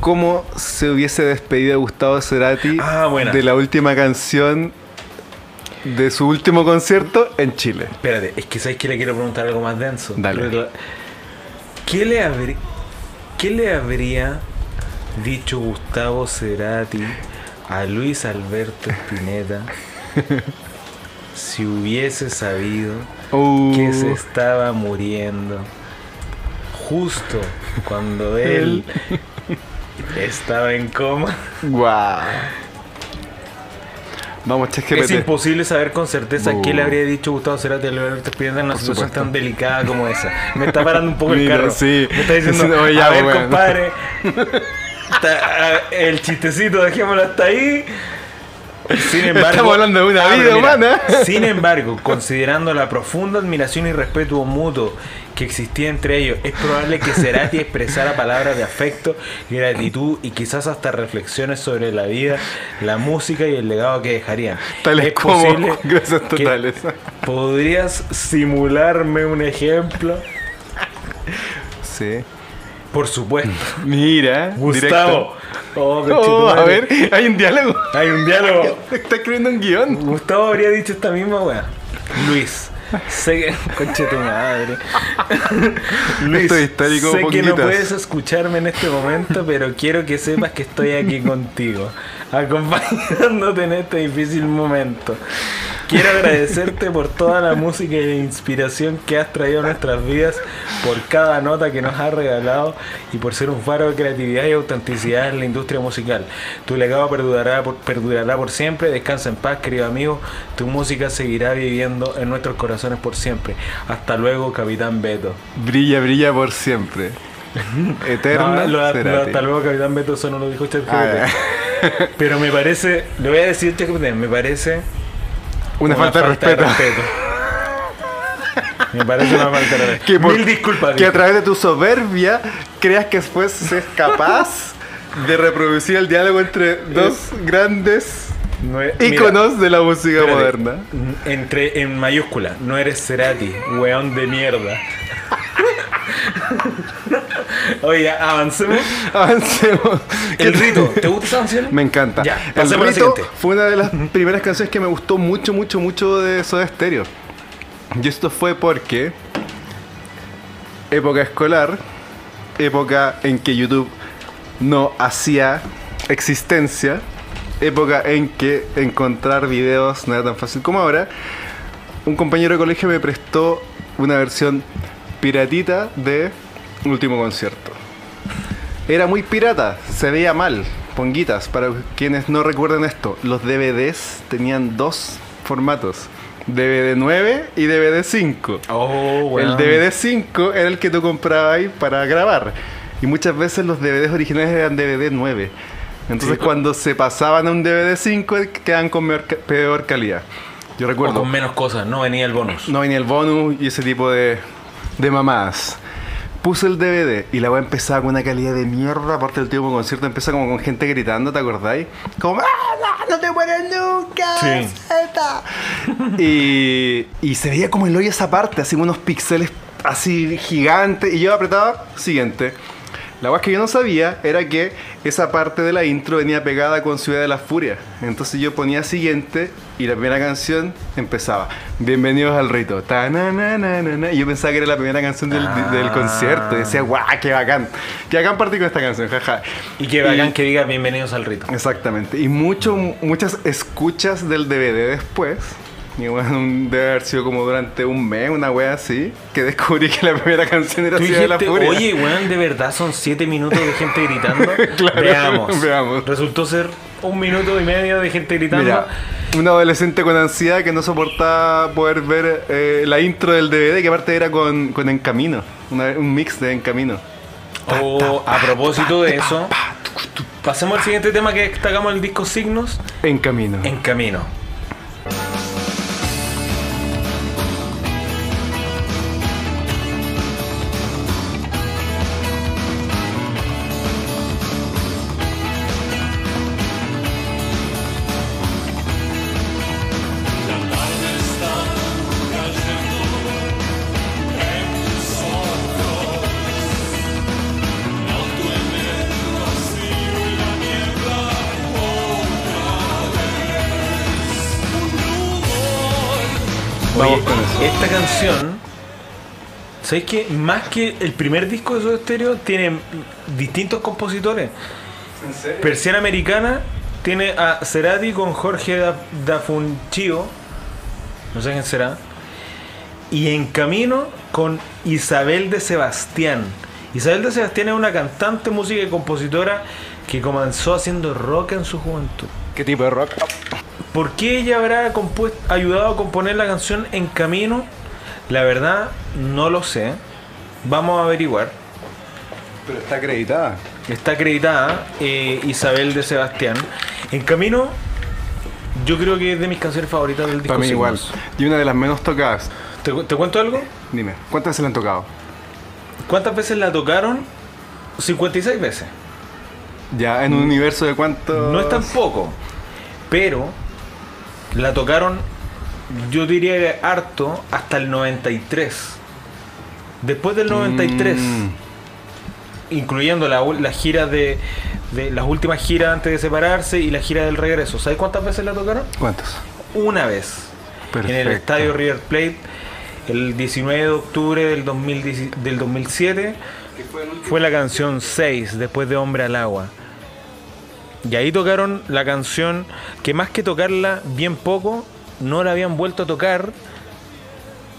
¿cómo se hubiese despedido Gustavo Cerati Ah, de la última canción de su último concierto en Chile? Espérate, es que sabes que le quiero preguntar algo más denso. Dale. ¿Qué le, habrí- ¿Qué le habría dicho Gustavo Cerati a Luis Alberto Spinetta si hubiese sabido Uh, que se estaba muriendo justo cuando él estaba en coma? guau. Vamos, Es ChatGPT. imposible saber con certeza qué le Uh. habría dicho Gustavo Cerati a Alberto Spinetta en una Por situación supuesto. tan delicada como esa. Me está parando un poco el Mira, carro. sí. Me está diciendo, Sí, oye, ya, a ver, bueno. compadre, el chistecito, dejémoslo hasta ahí. Sin embargo, Estamos hablando de una Ah, vida mira, humana. Sin embargo, considerando la profunda admiración y respeto mutuo que existía entre ellos, es probable que Cerati expresara palabras de afecto, gratitud y quizás hasta reflexiones sobre la vida, la música y el legado que dejarían. Tales es como posible gracias totales. ¿Podrías simularme un ejemplo? Sí. Por supuesto. Mira, Gustavo. Oh, directo. Oh, a ver, hay un diálogo. Hay un diálogo. Está escribiendo un guion. Gustavo habría dicho esta misma weá. Luis. Sé que. Conche tu madre. Luis. Esto es histórico, sé que no puedes escucharme en este momento, pero quiero que sepas que estoy aquí contigo, acompañándote en este difícil momento. Quiero agradecerte por toda la música y la inspiración que has traído a nuestras vidas, por cada nota que nos has regalado y por ser un faro de creatividad y autenticidad en la industria musical. Tu legado perdurará por, perdurará por siempre. Descansa en paz, querido amigo. Tu música seguirá viviendo en nuestros corazones por siempre. Hasta luego, Capitán Beto. Brilla, brilla por siempre. Eterna. No, lo- lo- hasta luego, Capitán Beto, eso no lo dijo ChatGPT. Ah, Pero me parece, le voy a decir ChatGPT, me parece Una, falta, de respeto. Me parece una falta de respeto. Que, por- Mil disculpas. que a través de tu soberbia creas que después seas capaz de reproducir el diálogo entre dos grandes No es- mira, íconos de la música espérate. moderna. Entre en mayúscula, no eres Cerati, weón de mierda. Oye, avancemos. Avancemos. El ¿Qué- rito, ¿te gusta esa canción? Me encanta. Ya, el rito fue una de las primeras canciones que me gustó mucho, mucho, mucho de Soda Stereo. Y esto fue porque época escolar, época en que YouTube no hacía existencia, época en que encontrar videos no era tan fácil como ahora. Un compañero de colegio me prestó una versión piratita de Último Concierto. Era muy pirata, se veía mal. Ponguitas, para quienes no recuerden esto, los DVDs tenían dos formatos. DVD 9 y DVD 5. Oh, El DVD 5 era el que tú comprabas ahí para grabar. Y muchas veces los DVDs originales eran DVD 9. Entonces Sí. cuando se pasaban a un DVD 5 quedaban con peor, ca- peor calidad. Yo O recuerdo, con menos cosas, no venía el bonus. no venía el bonus y ese tipo de, de mamadas. Puse el DVD y la weá empezaba con una calidad de mierda. Aparte del último concierto empezaba como con gente gritando, ¿te acordáis? Como, ¡ah, no, no te mueres nunca! Sí. Zeta". y, y se veía como el hoyo esa parte, así unos píxeles así gigantes. Y yo apretaba, siguiente. La weá que yo no sabía era que esa parte de la intro venía pegada con Ciudad de la Furia. Entonces yo ponía siguiente y la primera canción empezaba. Bienvenidos al rito. Ta-na-na-na-na-na. Y yo pensaba que era la primera canción del, Ah. del concierto. Y decía, guau, qué bacán. Qué bacán partí con esta canción, jaja. Y qué bacán que diga bienvenidos al rito. Exactamente. Y mucho, muchas escuchas del DVD después. Y bueno, un- debe haber sido como durante un mes, una wea así, que descubrí que la primera canción era Ciudad de la Furia. oye, weón, de verdad son 7 minutos de gente gritando. Claro, veamos. veamos. Resultó ser un minuto y medio de gente gritando. Mira, un adolescente con ansiedad que no soportaba poder ver eh, la intro del DVD, que aparte era con, con Encamino, una- un mix de Encamino. O a propósito de eso, pasemos al siguiente tema que destacamos el disco Signos Encamino. en camino. Esta canción, ¿sabéis que más que el primer disco de Soda Stereo tiene distintos compositores? Persiana Americana tiene a Cerati con Jorge da, da Funchio, no sé quién será, y En Camino con Isabel de Sebastián. Isabel de Sebastián es una cantante, música y compositora que comenzó haciendo rock en su juventud. ¿Qué tipo de rock? ¿Por qué ella habrá ayudado a componer la canción En Camino? La verdad, no lo sé. Vamos a averiguar. Pero está acreditada. Está acreditada eh, Isabel de Sebastián. En Camino, yo creo que es de mis canciones favoritas del disco. Para mí igual. Y una de las menos tocadas. ¿Te, te cuento algo? Dime, ¿cuántas veces le han tocado? ¿Cuántas veces la tocaron? 56 veces. Ya, en un universo de cuántos... No es tan poco. Pero la tocaron, yo diría que harto, hasta el 93. Después del 93. Mm. incluyendo la, las giras de, de las últimas giras antes de separarse y la gira del regreso. ¿Sabes cuántas veces la tocaron? ¿Cuántos? Una vez. En el estadio River Plate, el 19 de octubre del, 2010 del 2007, fue la canción 6, después de Hombre al Agua. Y ahí tocaron la canción que más que tocarla bien poco, no la habían vuelto a tocar,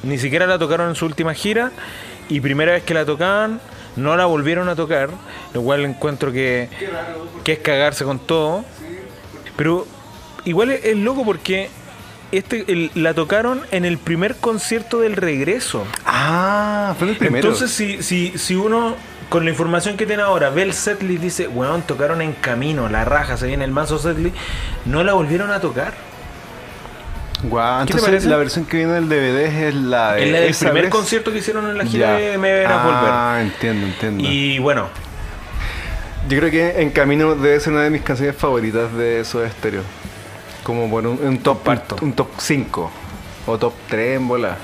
ni siquiera la tocaron en su última gira, y primera vez que la tocaban, no la volvieron a tocar, lo cual encuentro que, que es cagarse con todo. Pero igual es, es loco porque este el- la tocaron en el primer concierto del regreso. Ah, fue el primero. Entonces, si, si, si uno, con la información que tiene ahora, ve el setlist dice, weón, tocaron en camino, la raja, se viene el mazo setlist, no la volvieron a tocar. Guau, ¿Qué te entonces la versión que viene del DVD es la de Es la del primer vez. concierto que hicieron en la gira Ya. de Me Verás Ah, entiendo, entiendo. Volver. Y bueno, Yo creo que En Camino debe ser una de mis canciones favoritas de Soda Stereo. Como por un, un top Comparto. Un, top 5. O top 3 en bola.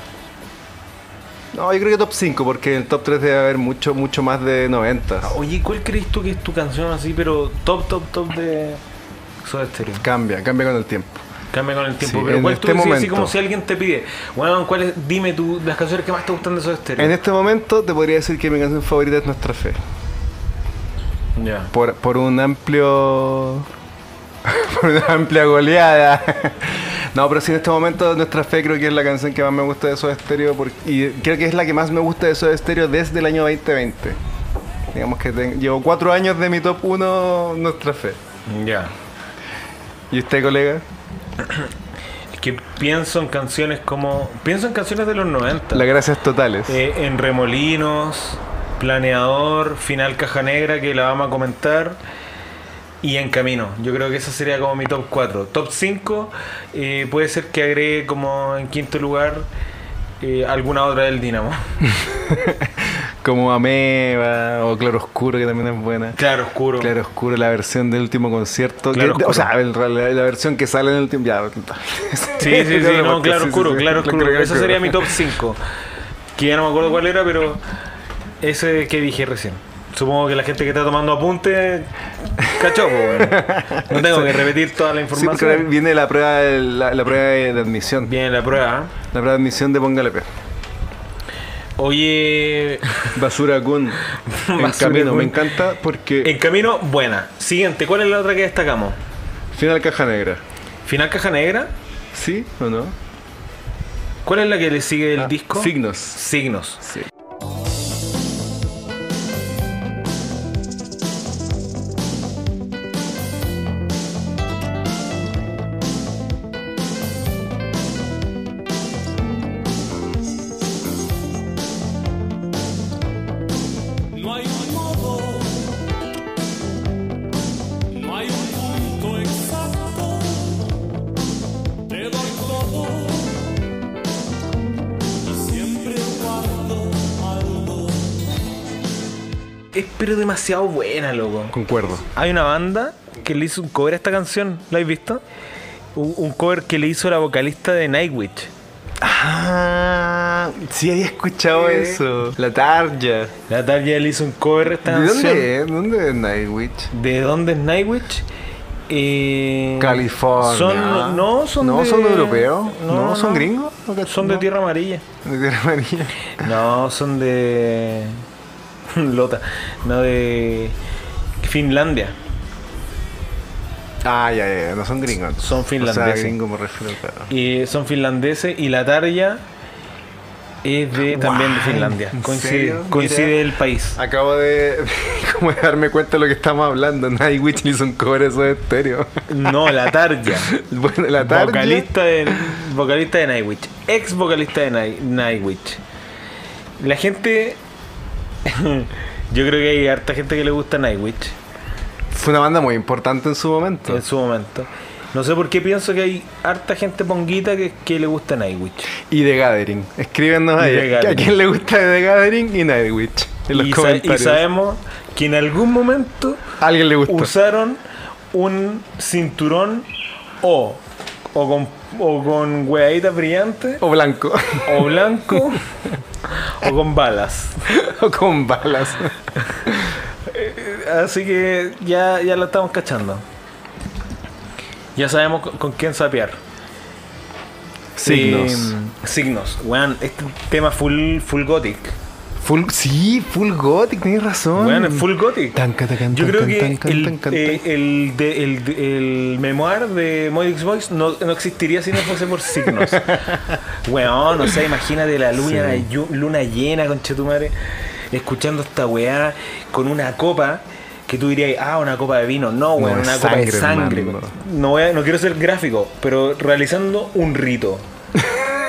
No, yo creo que top 5, porque en el top 3 debe haber mucho, mucho más de 90. oye, ¿cuál crees tú que es tu canción así, pero top, top, top de Soda Stereo? Cambia, cambia con el tiempo. Cambia con el tiempo. Sí, pero en ¿cuál este tú decís así momento. como si alguien te pide, bueno, ¿cuál es? Dime tú las canciones que más te gustan de Soda Stereo. En este momento te podría decir que mi canción favorita es Nuestra Fe. Ya. Por, por un amplio por una amplia goleada. No, pero sí en este momento Nuestra Fe creo que es la canción que más me gusta de Soda Stereo por- y creo que es la que más me gusta de Soda Stereo desde el año 2020. Digamos que ten- llevo cuatro años de mi top 1 Nuestra Fe. Ya. ¿Y usted, colega? Es que pienso en canciones como. Pienso en canciones de los 90. Las gracias totales. Eh, en Remolinos, Planeador, Final Caja Negra, que la vamos a comentar. Y En Camino. Yo creo que esa sería como mi top 4. Top 5, eh, puede ser que agregue como en quinto lugar eh, alguna otra del Dinamo. Como Ameba o Claro Oscuro, que también es buena. Claro, oscuro. Claro Oscuro, la versión del último concierto. Claro que- o sea, la, la versión que sale en el último. Ya. Sí, sí, sí, no, claro, oscuro, claro, oscuro. Oscuro. sería mi top 5. Que ya no me acuerdo cuál era, pero ese que dije recién. Supongo que la gente que está tomando apunte cachó, weón. No tengo que repetir toda la Sí, porque ahora información. viene la prueba, de- la, la prueba de admisión. Viene la prueba. ¿eh? La prueba de admisión de Póngale P. Oye, Basura Kun. en Basura camino. Kun. Me encanta porque. en camino, buena. Siguiente, ¿cuál es la otra que destacamos? Final caja negra. Final Caja Negra. ¿Sí o no? ¿Cuál es la que le sigue el Ah, disco? Signos. Signos. Sí. Demasiado buena, loco. Concuerdo. Hay una banda que le hizo un cover a esta canción, ¿la habéis visto? Un, un cover que le hizo la vocalista de Nightwish. Ah, sí había escuchado eso. La Tarja. La Tarja le hizo un cover a esta ¿De canción. dónde es? ¿Dónde es Nightwish? ¿De dónde es Nightwish? Eh, California. Son, no, son ¿No de- son europeos? ¿No son gringos? Son de Tierra Amarilla. De Tierra Amarilla. No, son de... Lota. No, de... Finlandia. Ah, ya, ya, no son gringos. Son O sea, finlandeses. gringo me refiero, claro. Y son finlandeses y la Tarja es de, también de Finlandia. ¿en Coincide, coincide Mira. el país. Acabo de, como de darme cuenta de lo que estamos hablando. Nightwish cover a eso de estéreo. No, la Tarja. bueno, la tarde. vocalista de, vocalista de Nightwish. Ex vocalista de Night- Nightwish. La gente. Yo creo que hay harta gente que le gusta Nightwish Fue una banda muy importante en su momento. en su momento. No sé por qué pienso que hay harta gente ponguita que, que le gusta Nightwish. Y The Gathering. Escríbenos ahí. ¿A quién le gusta The Gathering y Nightwish? En los Y, sa- y comentarios. sabemos que en algún momento alguien le gusta. usaron un cinturón o, o con, o con brillantes O blanco. o blanco o con balas. o con balas. Así que ya, ya la estamos cachando. Ya sabemos con, con quién sapear. Signos. Eh, signos. Weón, este tema full, full gothic. Full, sí, full gothic, tienes razón. Weón, es full gothic. Tan, can, tan, Yo creo que el, eh, el, de- el, de- el memoir de Modix Voice no, no existiría si no fuese por signos. Weón, o sea, imagínate la luna, Sí. yu- luna llena, conchetumare, escuchando esta weá con una copa que tú dirías, ah, una copa de vino. No, weón, No, una copa de sangre. No, voy a- no quiero ser gráfico, pero realizando un rito.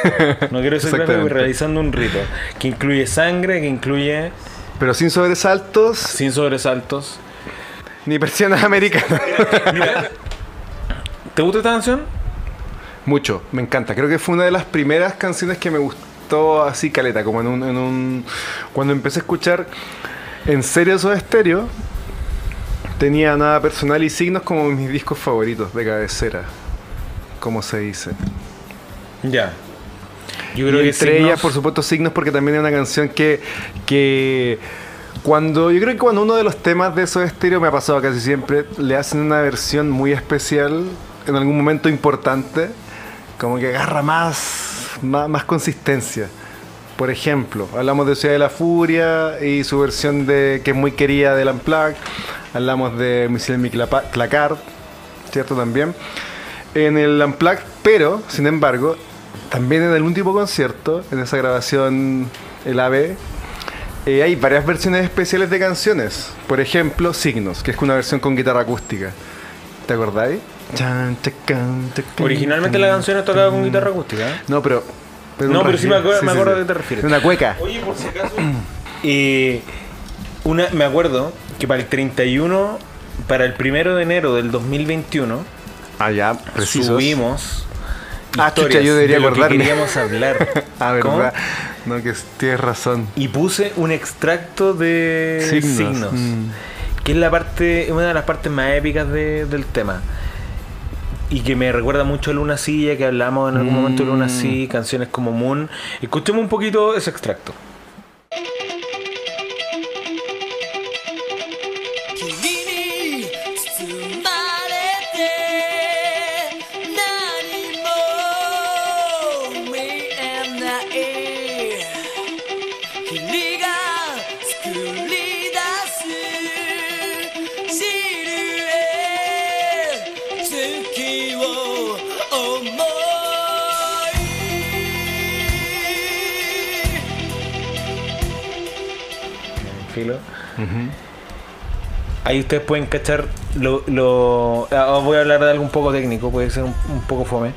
No quiero ser gráfico, realizando un rito que incluye sangre, que incluye Pero sin sobresaltos sin sobresaltos. ni persianas americanas. ¿te gusta esta canción? Mucho, me encanta. Creo que fue una de las primeras canciones que me gustó así caleta, como en un, en un... Cuando empecé a escuchar en serio Soda Stereo, tenía nada personal y signos como mis discos favoritos de cabecera, como se dice. Ya. Yo Y creo que entre Signos- ellas, por supuesto, signos porque también es una canción que, que cuando yo creo que cuando uno de los temas de Soda Stereo me ha pasado casi siempre, le hacen una versión muy especial en algún momento importante, como que agarra más, más, más consistencia. Por ejemplo, hablamos de Ciudad de la Furia y su versión de que es muy querida del Unplugged. Hablamos de Michel Clacard, ¿cierto? También. En el Unplugged, pero, sin embargo, también en el último concierto, en esa grabación, el AB, eh, hay varias versiones especiales de canciones. Por ejemplo, Signos, que es una versión con guitarra acústica. ¿Te acordáis? Originalmente la canción es tocada con guitarra acústica. ¿eh? No, pero. No, pero sí me acuerdo- me acuerdo a qué te refieres. Una cueca. Oye, por si acaso. eh, una, me acuerdo que para el 31, para el primero de enero del 2021, Ah, ya, precisos. subimos. Ah, historias chucha, yo debería de lo que queríamos hablar. Ah, ¿Cómo? verdad. No, que tienes razón. Y puse un extracto de Signos. signos. Mm. que es la parte, una de las partes más épicas de- del tema. Y que me recuerda mucho a Luna Silla, que hablamos en algún momento de Luna Mm. Silla, canciones como Moon. Escuchemos un poquito ese extracto. Ahí ustedes pueden cachar lo... lo- ah, voy a hablar de algo un poco técnico, puede ser un, un poco fome.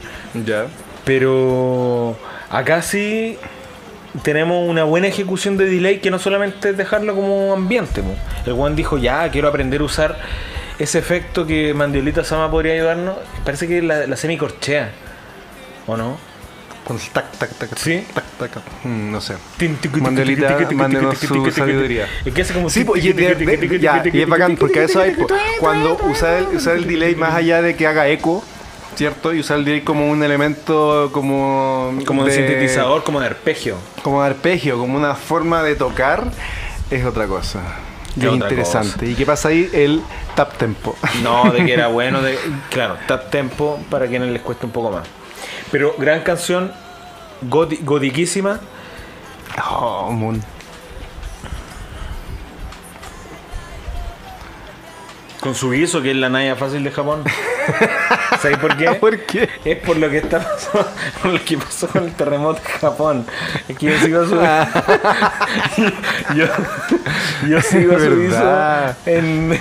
Ya. Pero acá sí tenemos una buena ejecución de delay que no solamente es dejarlo como ambiente. El Juan dijo, ya, quiero aprender a usar ese efecto que Mandiolita Sama podría ayudarnos. Parece que la, la semicorchea. ¿O no? Con tac, tac, tac, Sí. tac, tac, tac. Mm, no sé. Mandelita, mándenos su sabiduría. Es que hace como... Sí, pues, y, de- de- es bacán, porque a eso hay, po, cuando usar el, usar el delay más allá de que haga eco, ¿cierto? Y usar el delay como un elemento como... Como de sintetizador, como de arpegio. Como de arpegio, como una forma de tocar, es otra cosa. Y Es interesante. ¿Y qué pasa ahí? El tap tempo. No, de que era bueno, de, claro, tap tempo para quienes les cueste un poco más. Pero gran canción, goti- gotiquísima. Oh, Moon. Con su guiso, que es la Naya fácil de Japón. ¿Sabes por qué? ¿Por qué? Es por lo que está pasando, por lo que pasó con el terremoto en Japón. Es que yo sigo su yo, yo sigo su guiso en,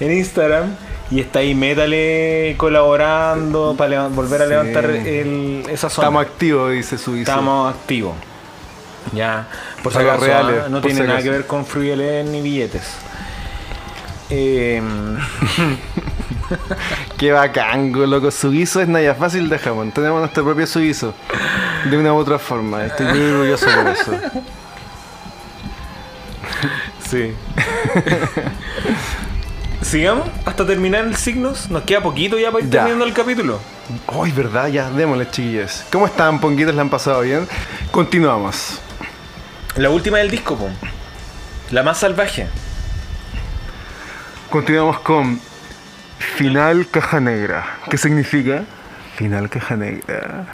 en Instagram y está ahí Metale colaborando para volver a Sí. levantar el, esa zona. Estamos activos, dice su. Estamos activos. Ya, por si acaso, reales, ¿ah? no tiene nada que ver con Fruyeles ni billetes. Eh, Qué bacán, loco. Suizo es Naya Fácil de. Tenemos nuestro propio Suizo. De una u otra forma. Estoy muy orgulloso por eso. sí. Sigamos hasta terminar el signos. Nos queda poquito ya para ir Ya. terminando el capítulo. Ay, verdad, ya, démosle, chiquillos. ¿Cómo están, ponguitos? ¿Le han pasado bien? Continuamos. La última del disco, po. La más salvaje. Continuamos con Final Caja Negra. ¿Qué significa? Final Caja Negra.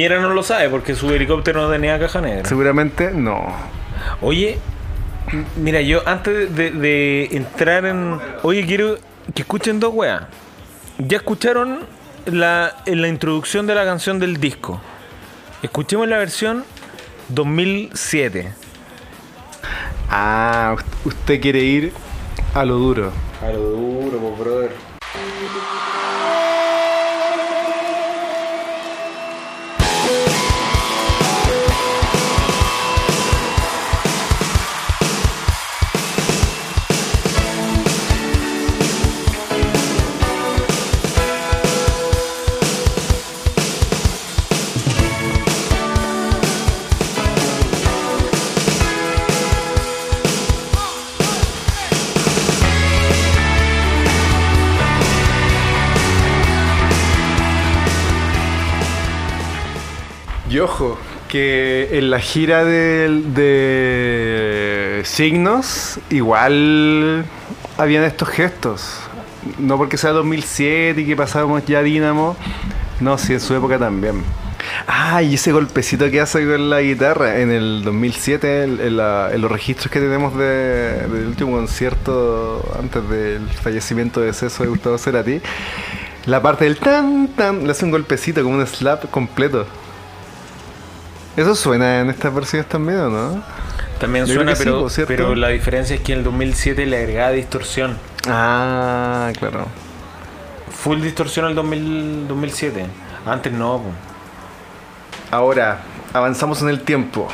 Piñera no lo sabe porque su helicóptero no tenía caja negra. Seguramente no. Oye, mira, yo antes de, de entrar en. Oye, quiero que escuchen dos weas. Ya escucharon la, en la introducción de la canción del disco. Escuchemos la versión 2007. Ah, ust- usted quiere ir a lo duro. A lo duro, pues, brother. Y ojo, que en la gira del- de Signos igual habían estos gestos. No porque sea 2007 y que pasábamos ya Dynamo, no, sí, en su época también. Ah, y ese golpecito que hace con la guitarra en el 2007, en, en los registros que tenemos de- del último concierto antes del fallecimiento de ceso de Gustavo Cerati, la parte del tan tan le hace un golpecito como un slap completo. ¿Eso suena en estas versiones también o no? También Yo suena, que sí, pero, la diferencia es que en el 2007 le agregaba distorsión. Ah, claro. Full distorsión al 2000 2007. Antes no, po. Ahora, avanzamos en el tiempo.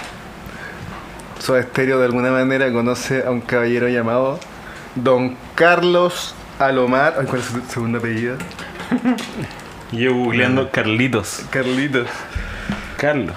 Soda Stereo de alguna manera conoce a un caballero llamado Don Carlos Alomar. Ay, ¿Cuál es su segundo apellido? Yo googleando Carlitos. Carlitos. Carlos.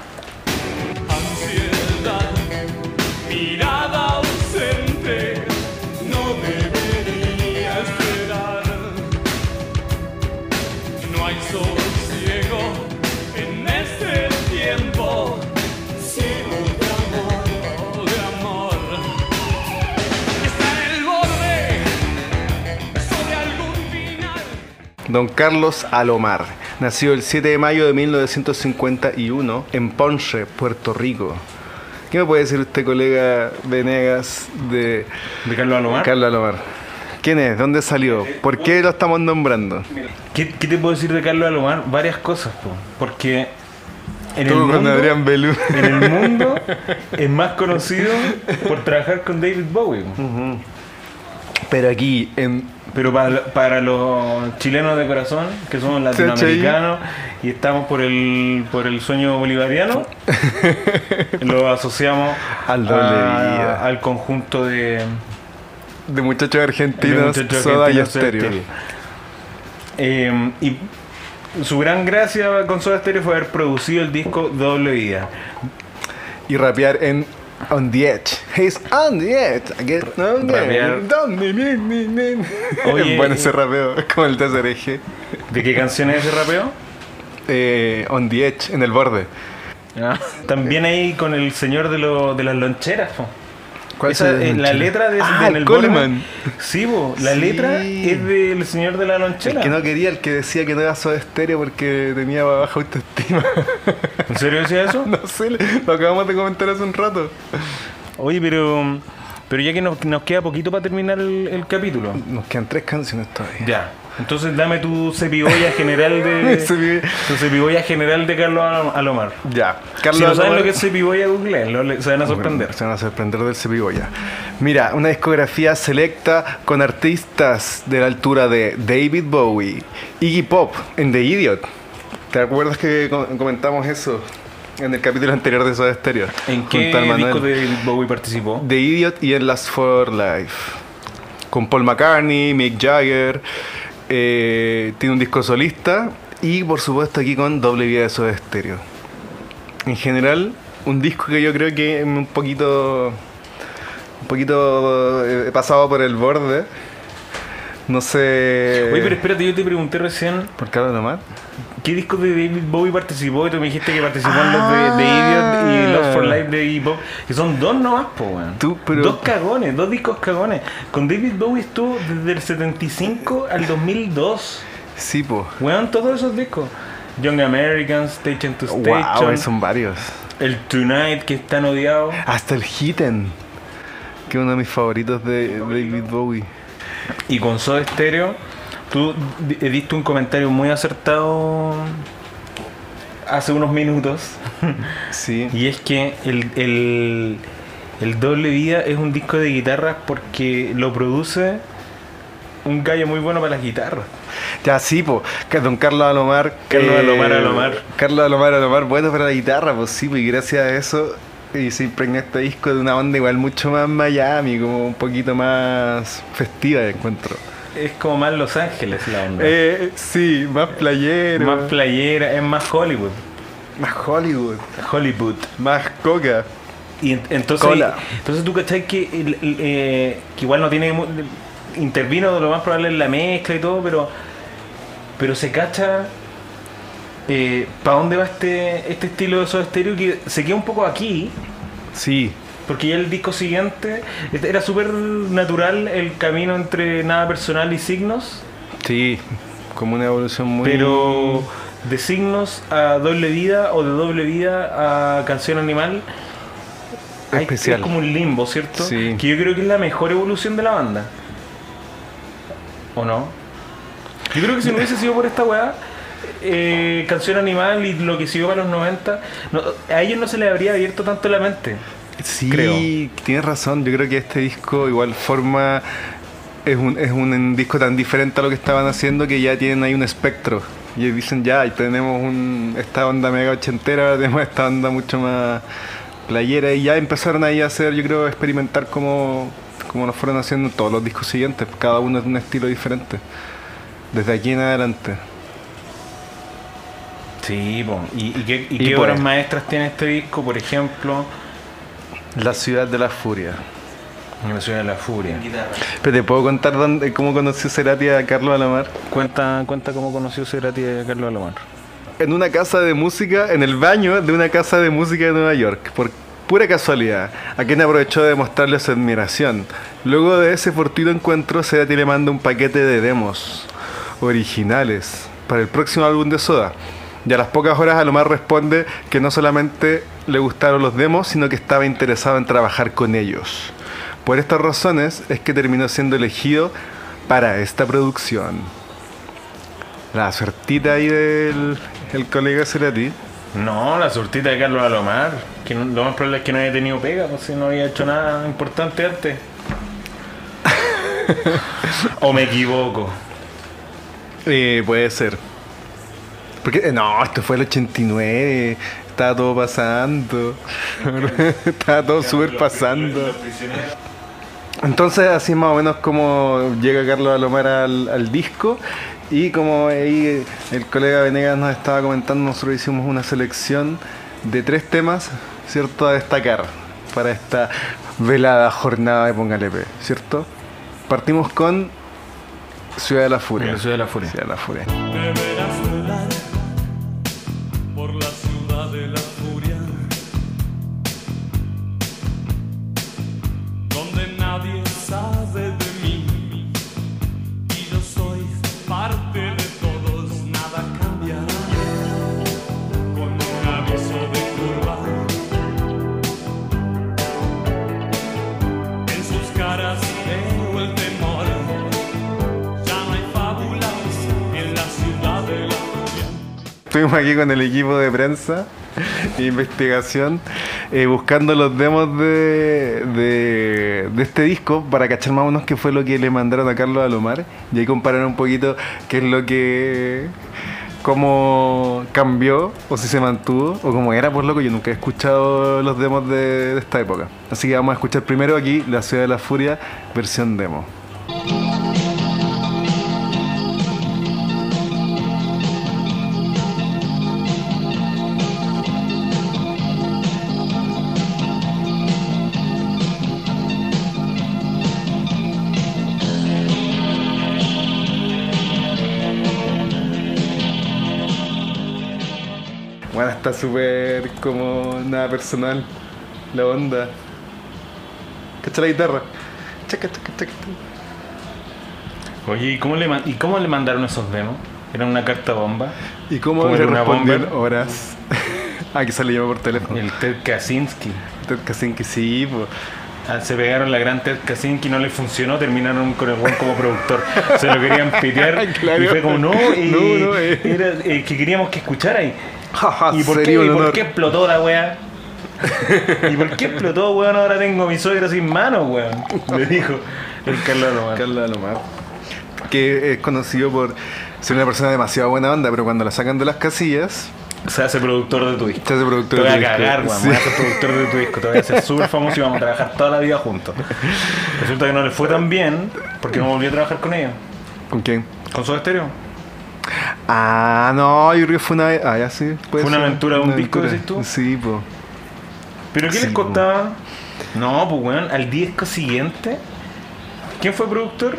Don Carlos Alomar. Nació el 7 de mayo de 1951 en Ponce, Puerto Rico. ¿Qué me puede decir usted, colega Venegas, de ¿De Carlos Alomar? Carlos Alomar? ¿Quién es? ¿Dónde salió? ¿Por qué lo estamos nombrando? ¿Qué, qué te puedo decir de Carlos Alomar? Varias cosas, po. Porque en el, mundo, Adrián Belú. en el mundo es más conocido por trabajar con David Bowie. Pero aquí, en Pero para, para los chilenos de corazón, que somos latinoamericanos y estamos por el, por el sueño bolivariano, lo asociamos Al doble a- vida. al conjunto de, de muchachos de argentinos, muchachos Soda y argentinos de Estéreo. Eh, y su gran gracia con Soda Stereo fue haber producido el disco Doble Vida. Y rapear en On the Edge. He's on the edge. I get on the edge. Oye, bueno ese rapeo, es como el TSRG. ¿De qué canción es ese rapeo? Eh, on the Edge, en el borde. También ahí con el señor de, lo- de las loncheras. po. ¿Cuál Esa, es eh, la letra de, Ah, de- en el Coleman. Sí, po, la Sí. letra es del señor de la El lonchera. que no quería, el que decía que no era Soda Stereo porque tenía baja autoestima. ¿En serio decía eso? no sé, lo acabamos de comentar hace un rato. Oye, pero pero ya que nos, nos queda poquito para terminar el, el capítulo. Nos quedan tres canciones todavía. Ya. Entonces dame tu cepiboya general de tu general de Carlos Alom- Alomar. Ya, si no saben lo que es cepiboya, googleenlo, le- se van a sorprender. Se van a sorprender del Cepiboya. Mira, una discografía selecta con artistas de la altura de David Bowie, Iggy Pop en The Idiot. ¿Te acuerdas que co- comentamos eso en el capítulo anterior de Soda Stereo? ¿En qué disco de Bowie participó? The Idiot y en Last for Life. Con Paul McCartney, Mick Jagger. Eh, tiene un disco solista. Y por supuesto aquí con doble vida de Soda Stereo. En general, un disco que yo creo que un poquito. Un poquito eh, pasado por el borde. No sé. Oye, pero espérate, yo te pregunté recién ¿Por Carlos Lomar? ¿Qué disco de David Bowie participó? Y tú me dijiste que participó en los de, de Idiot y Lost for Life de Iggy Pop. Que son dos nomás, po, weón. Tú, pero- Dos cagones, dos discos cagones. Con David Bowie estuvo desde el 75 al 2002. Sí, po. Weón, todos esos discos. Young Americans, Station to Station. Wow, son varios. El Tonight, que es tan odiado. Hasta el Hitten. Que es uno de mis favoritos de David Bowie. Y con Soda Stereo, tú di- diste un comentario muy acertado hace unos minutos. Sí. Y es que el, el, el Doble Vida es un disco de guitarras porque lo produce un gallo muy bueno para las guitarras. Ya, sí, po. Don Carlos Alomar. Carlos Alomar Alomar. Carlos Alomar Alomar, bueno para la guitarra, pues sí, pues y gracias a eso. Y se impregnó este disco de una onda igual mucho más Miami, como un poquito más festiva, encuentro. Es como más Los Ángeles la onda. Eh, sí, más playero. más playera, es más Hollywood. más Hollywood. Hollywood. Más coca. Y en- entonces, Cola. entonces tú cachai que, eh, que igual no tiene intervino lo más probable en la mezcla y todo, pero pero se cacha ¿Para dónde va este, este estilo de Soda Stereo? Que se queda un poco aquí, Sí, porque ya el disco siguiente este, era súper natural el camino entre nada personal y signos, sí, como una evolución muy... pero de signos a doble vida o de doble vida a canción animal. hay- Especial. Es como un limbo, ¿cierto? Sí. Que yo creo que es la mejor evolución de la banda. ¿O no? Yo creo que si no hubiese sido por esta weá, eh, Canción Animal y lo que siguió para los 90, no- a ellos no se les habría abierto tanto la mente. Sí, creo. tienes razón. Yo creo que este disco igual forma es un, es un disco tan diferente a lo que estaban haciendo que ya tienen ahí un espectro. Y dicen ya, y tenemos un, esta onda mega ochentera, ahora tenemos esta onda mucho más playera y ya empezaron ahí a hacer, yo creo, experimentar como, como lo fueron haciendo en todos los discos siguientes. Cada uno es un estilo diferente. Desde aquí en adelante. Sí, po. ¿y, y qué, y Y qué obras maestras tiene este disco? Por ejemplo, La ciudad de la furia. La Ciudad de la Furia. Pero te puedo contar dónde, cómo conoció Cerati a Carlos Alamar. Cuenta, cuenta cómo conoció Cerati a Carlos Alomar. en una casa de música, en el baño de una casa de música de Nueva York, por pura casualidad, a quien aprovechó de mostrarle su admiración. Luego de ese fortuito encuentro, Cerati le manda un paquete de demos originales para el próximo álbum de Soda. Y a las pocas horas Alomar responde que no solamente le gustaron los demos, sino que estaba interesado en trabajar con ellos. Por estas razones es que terminó siendo elegido para esta producción. La suertita ahí del el colega Cerati. No, la surtita de Carlos Alomar. Que no- lo más probable es que no haya tenido pega, pues si no había hecho nada importante antes. o me equivoco. Eh, puede ser. Porque, no, esto fue el 89. Estaba todo pasando. Estaba todo súper pasando. Entonces, así es más o menos como llega Carlos Alomar al, al disco. Y como ahí el colega Venegas nos estaba comentando, nosotros hicimos una selección de tres temas, ¿cierto? A destacar para esta velada jornada de Póngale P, ¿cierto? Partimos con Ciudad de la Furia. Ciudad de la Furia. Ciudad de la Furia. Estuvimos aquí con el equipo de prensa e investigación eh, buscando los demos de, de, de este disco para cachar más o menos qué fue lo que le mandaron a Carlos Alomar y ahí comparar un poquito qué es lo que cómo cambió o si se mantuvo o cómo era por loco yo nunca he escuchado los demos de, de esta época. Así que vamos a escuchar primero aquí La Ciudad de la Furia versión demo súper como nada personal la onda. Cacha la guitarra. Chaca, chaca, chaca. Oye, ¿y cómo le, ¿y cómo le mandaron esos demos? ¿Era una carta bomba? ¿Y cómo ¿Cómo le respondieron horas? ah, quizás le llamó por teléfono. El Ted Kaczynski. Ted Kaczynski, sí, pues. Ah, Se pegaron la gran Ted Kaczynski, no le funcionó, terminaron con el buen como productor. Se lo querían pitear Claro. y fue como, no, eh, No, no, eh. era eh, que queríamos que escuchara ahí. ¿Y por, qué, y por qué explotó la wea? ¿Y por qué explotó, weón? Ahora tengo a mi suegra sin manos, weón. Le dijo el Carlos Alomar. Carlos Alomar. Que es conocido por ser una persona demasiado buena onda, pero cuando la sacan de las casillas, Se hace productor de tu disco. se hace Te productor voy a disco. cagar, weón. Sí. Voy a ser productor de tu disco. Te voy a hacer súper famoso y vamos a trabajar toda la vida juntos. Resulta que no le fue tan bien porque no volví a trabajar con ellos. ¿Con quién? ¿Con Soda Stereo? Ah, no, yo creo que fue una. Ah, ya sí. ¿Fue una ser. aventura de un disco, decís tú? Sí. ¿Pero qué Sí, les costaba? No, pues weón, al disco siguiente. ¿Quién fue productor?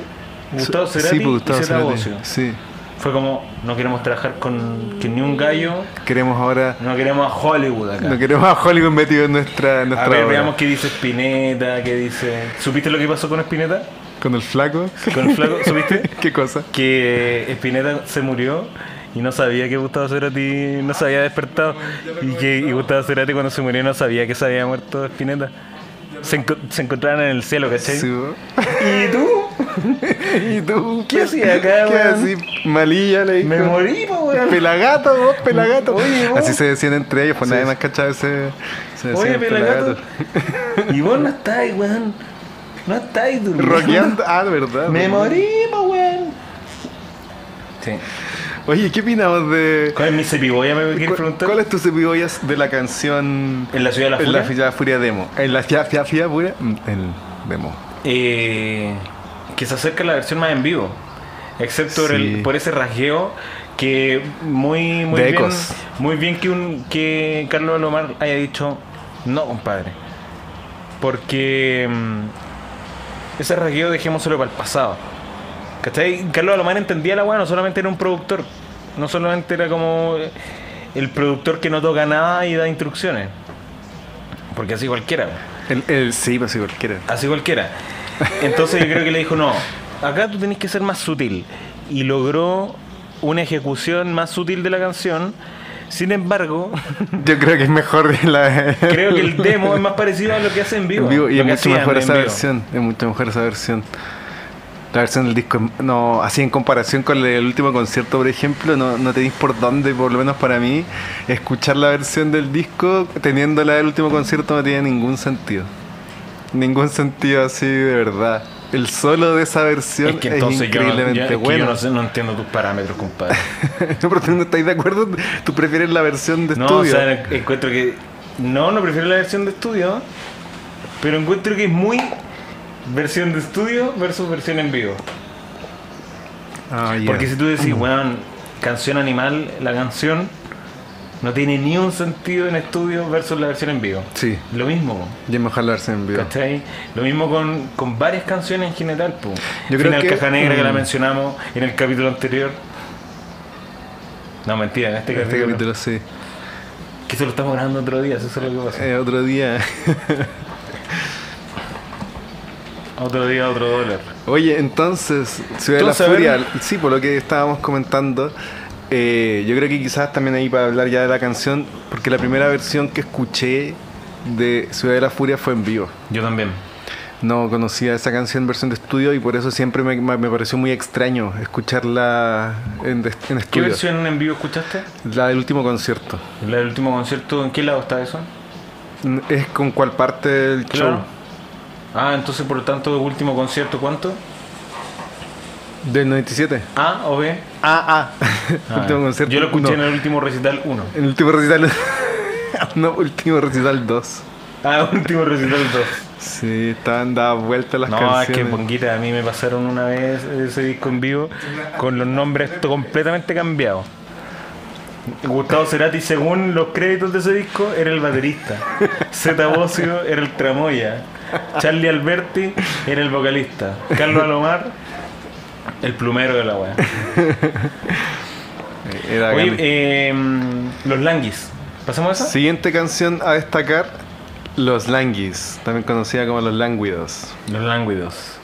Gustavo Cerati sí, pues, Gustavo y Zeta Cerati. Sí. Fue como, no queremos trabajar con, que ni un gallo, Queremos ahora. no queremos a Hollywood acá. No queremos a Hollywood metido en nuestra, nuestra a ver, obra. veamos qué dice Spinetta, qué dice... ¿Supiste lo que pasó con Spinetta? Con el flaco. Con el flaco, ¿supiste? ¿Qué cosa? que Spinetta se murió y no sabía que Gustavo Cerati no se había despertado y que y Gustavo Cerati cuando se murió no sabía que se había muerto Spinetta. Se, enco- se encontraban en el cielo, ¿cachai? Sí. ¿Y tú? ¿Y tú? ¿Qué hacía acá, ¿Qué así? Malilla le dijo. Me morí, po, weón. Pelagato, vos, pelagato. Oye, vos. Así se decían entre ellos, pues Sí. nadie más cachaba ese. Se Oye, decían pelagato. Y vos no estáis, weón. No estáis durmiendo. Rockeando. Ah, de verdad. Me morí, po, weón. Sí. Oye, ¿qué opinamos de. ¿Cuál es mi cepiboya? Me quieres ¿Cuál, preguntar. cuál es tu cepibollas de la canción ¿En la ciudad de la En furia? la Fia Furia Demo? En la Fia Fia Fia Furia mm, el Demo. eh, que se acerca a la versión más en vivo. Excepto por, el- Sí. por ese rasgueo que muy, muy De bien. ecos. Muy bien que, un, que Carlos Alomar haya dicho, no, compadre. Porque mm, ese rasgueo dejémoselo para el pasado. ¿Cachai? Carlos Alomar entendía la weá, no solamente era un productor. No solamente era como el productor que no toca nada y da instrucciones. Porque así cualquiera. El, el, sí, pues sí, cualquiera. Así cualquiera. Entonces yo creo que le dijo, no, acá tú tenés que ser más sutil. Y logró una ejecución más sutil de la canción. Sin embargo, Yo creo que es mejor la. creo que el demo es más parecido a lo que hace en vivo. en vivo, y es mucho mejor esa vivo. versión. Es mucho mejor esa versión. La versión del disco, no, así en comparación con el último concierto, por ejemplo, no, no tenéis por dónde, por lo menos para mí, escuchar la versión del disco teniendo la del último concierto no tiene ningún sentido. Ningún sentido así de verdad. El solo de esa versión Es que entonces no, increíblemente yo- es que bueno. yo no, sé, no entiendo tus parámetros, compadre. no, pero tú no estás de acuerdo, tú prefieres la versión de No, estudio. o sea, encuentro que... No, no prefiero la versión de estudio, pero encuentro que es muy versión de estudio versus versión en vivo. Ya. Porque si tú decís, weón, canción animal, la canción no tiene ni un sentido en estudio versus la versión en vivo. Sí, Lo mismo, es mejor la versión en vivo. ¿cachai? Lo mismo con, con varias canciones en general, po. Yo creo Final que- Caja Negra que la mm. mencionamos en el capítulo anterior. No, mentira, en este, Este capítulo. capítulo sí. Que eso lo estamos grabando otro día, eso es lo que pasa. Eh, otro día. Otro día, otro dólar. Oye, entonces, Ciudad de Entonces, a la Furia, sí, por lo que estábamos comentando, eh, yo creo que quizás también ahí para hablar ya de la canción, porque la primera versión que escuché de Ciudad de la Furia fue en vivo. Yo también. No conocía esa canción en versión de estudio y por eso siempre me, me pareció muy extraño escucharla en, de- en ¿Qué estudio. versión en vivo escuchaste? La del último concierto. La del último concierto, ¿en qué lado está eso? ¿Es con cuál parte del Claro. show? Ah, entonces por lo tanto, último concierto, ¿cuánto? Del 97. ¿A o B? Ah, ah. Ah, último concierto. Yo lo escuché no. en el último recital 1. En el último recital. no, último recital 2. Ah, último recital 2. Sí, estaban dadas vueltas las No, canciones. es que Ponguita, a mí me pasaron una vez ese disco en vivo con los nombres completamente cambiados. Gustavo Cerati, según los créditos de ese disco, era el baterista. Zeta Bocio era el tramoya. Charlie Alberti era el vocalista. Carlos Alomar, el plumero de la weá. Era Oye, eh, los Languis. ¿Pasamos a esa? Siguiente canción a destacar: Los Languis, también conocida como Los Lánguidos. Los Lánguidos.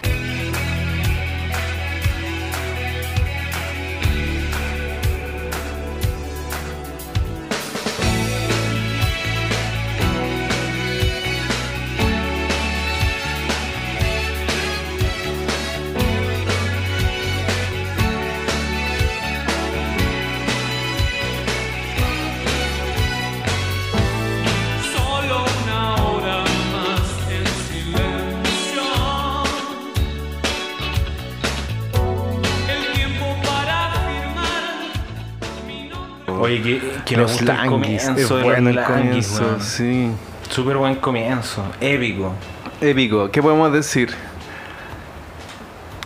Que, que me los gusta el Languis, comienzo bueno los el comienzo, sí. Súper buen comienzo, épico. Épico, ¿qué podemos decir?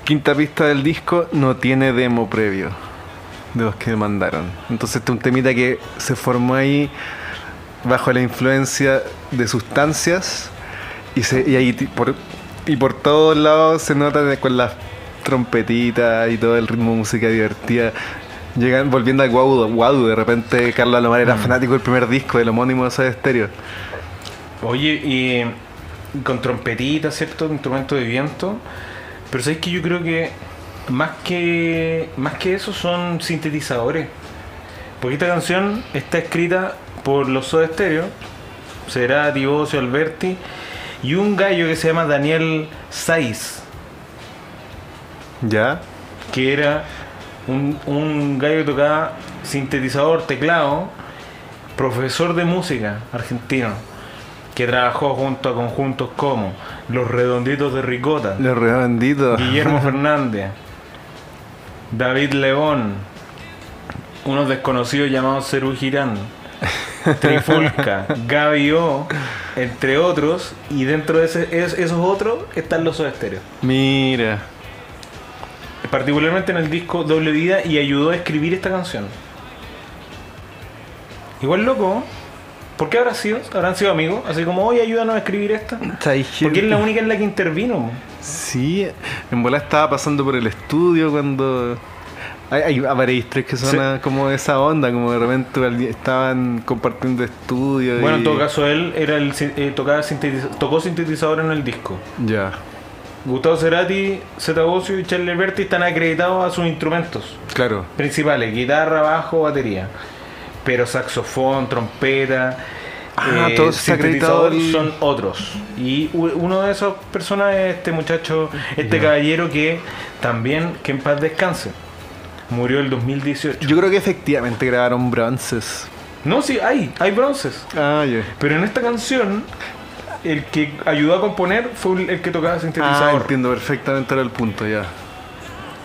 Quinta pista del disco no tiene demo previo de los que mandaron. Entonces este es un temita que se formó ahí bajo la influencia de sustancias y, se, y ahí por, y por todos lados se nota de- con las trompetitas y todo el ritmo de música divertida. Llegan volviendo al Guadu, Guadu, de repente Carlos Alomar Mm. era fanático del primer disco del homónimo de Soda Stereo. Oye, y con trompetita, ¿cierto? Instrumento de viento. Pero sabes que yo creo que más que más que eso son sintetizadores. Porque esta canción está escrita por los Soda Stereo, será Tibocio Alberti y un gallo que se llama Daniel Saiz, ¿Ya? que era un, un gallo que tocaba sintetizador, teclado, profesor de música argentino, que trabajó junto a conjuntos como Los Redonditos de Ricota, Los redonditos. Guillermo Fernández, David León, unos desconocidos llamados Cerú Girán, Trifulca, Gaby O, entre otros, y dentro de ese- es- esos otros están los Stereo. Mira. Particularmente en el disco Doble Vida y ayudó a escribir esta canción. Igual loco, ¿por qué habrá sido? ¿Habrán sido amigos? Así como, oye, ayúdanos a escribir esta. Porque es la única en la que intervino. Sí, en bola estaba pasando por el estudio cuando. Hay, hay tres que son Sí. como de esa onda, como de repente estaban compartiendo estudio. Bueno, y- en todo caso, él era el, eh, tocaba tocó sintetizador en el disco. Ya, Gustavo Cerati, Zeta Bosio y Charlie Alberti están acreditados a sus instrumentos claro. principales: guitarra, bajo, batería. Pero saxofón, trompeta. Ah, eh, todos sintetizador son otros. Y uno de esas personas es este muchacho, este caballero que también, que en paz descanse, murió el 2018. Yo creo que efectivamente grabaron bronces. No, sí, hay, hay bronces. Ah, ya. Pero en esta canción, el que ayudó a componer fue el que tocaba Ah, sintetizador. entiendo perfectamente el punto, ya.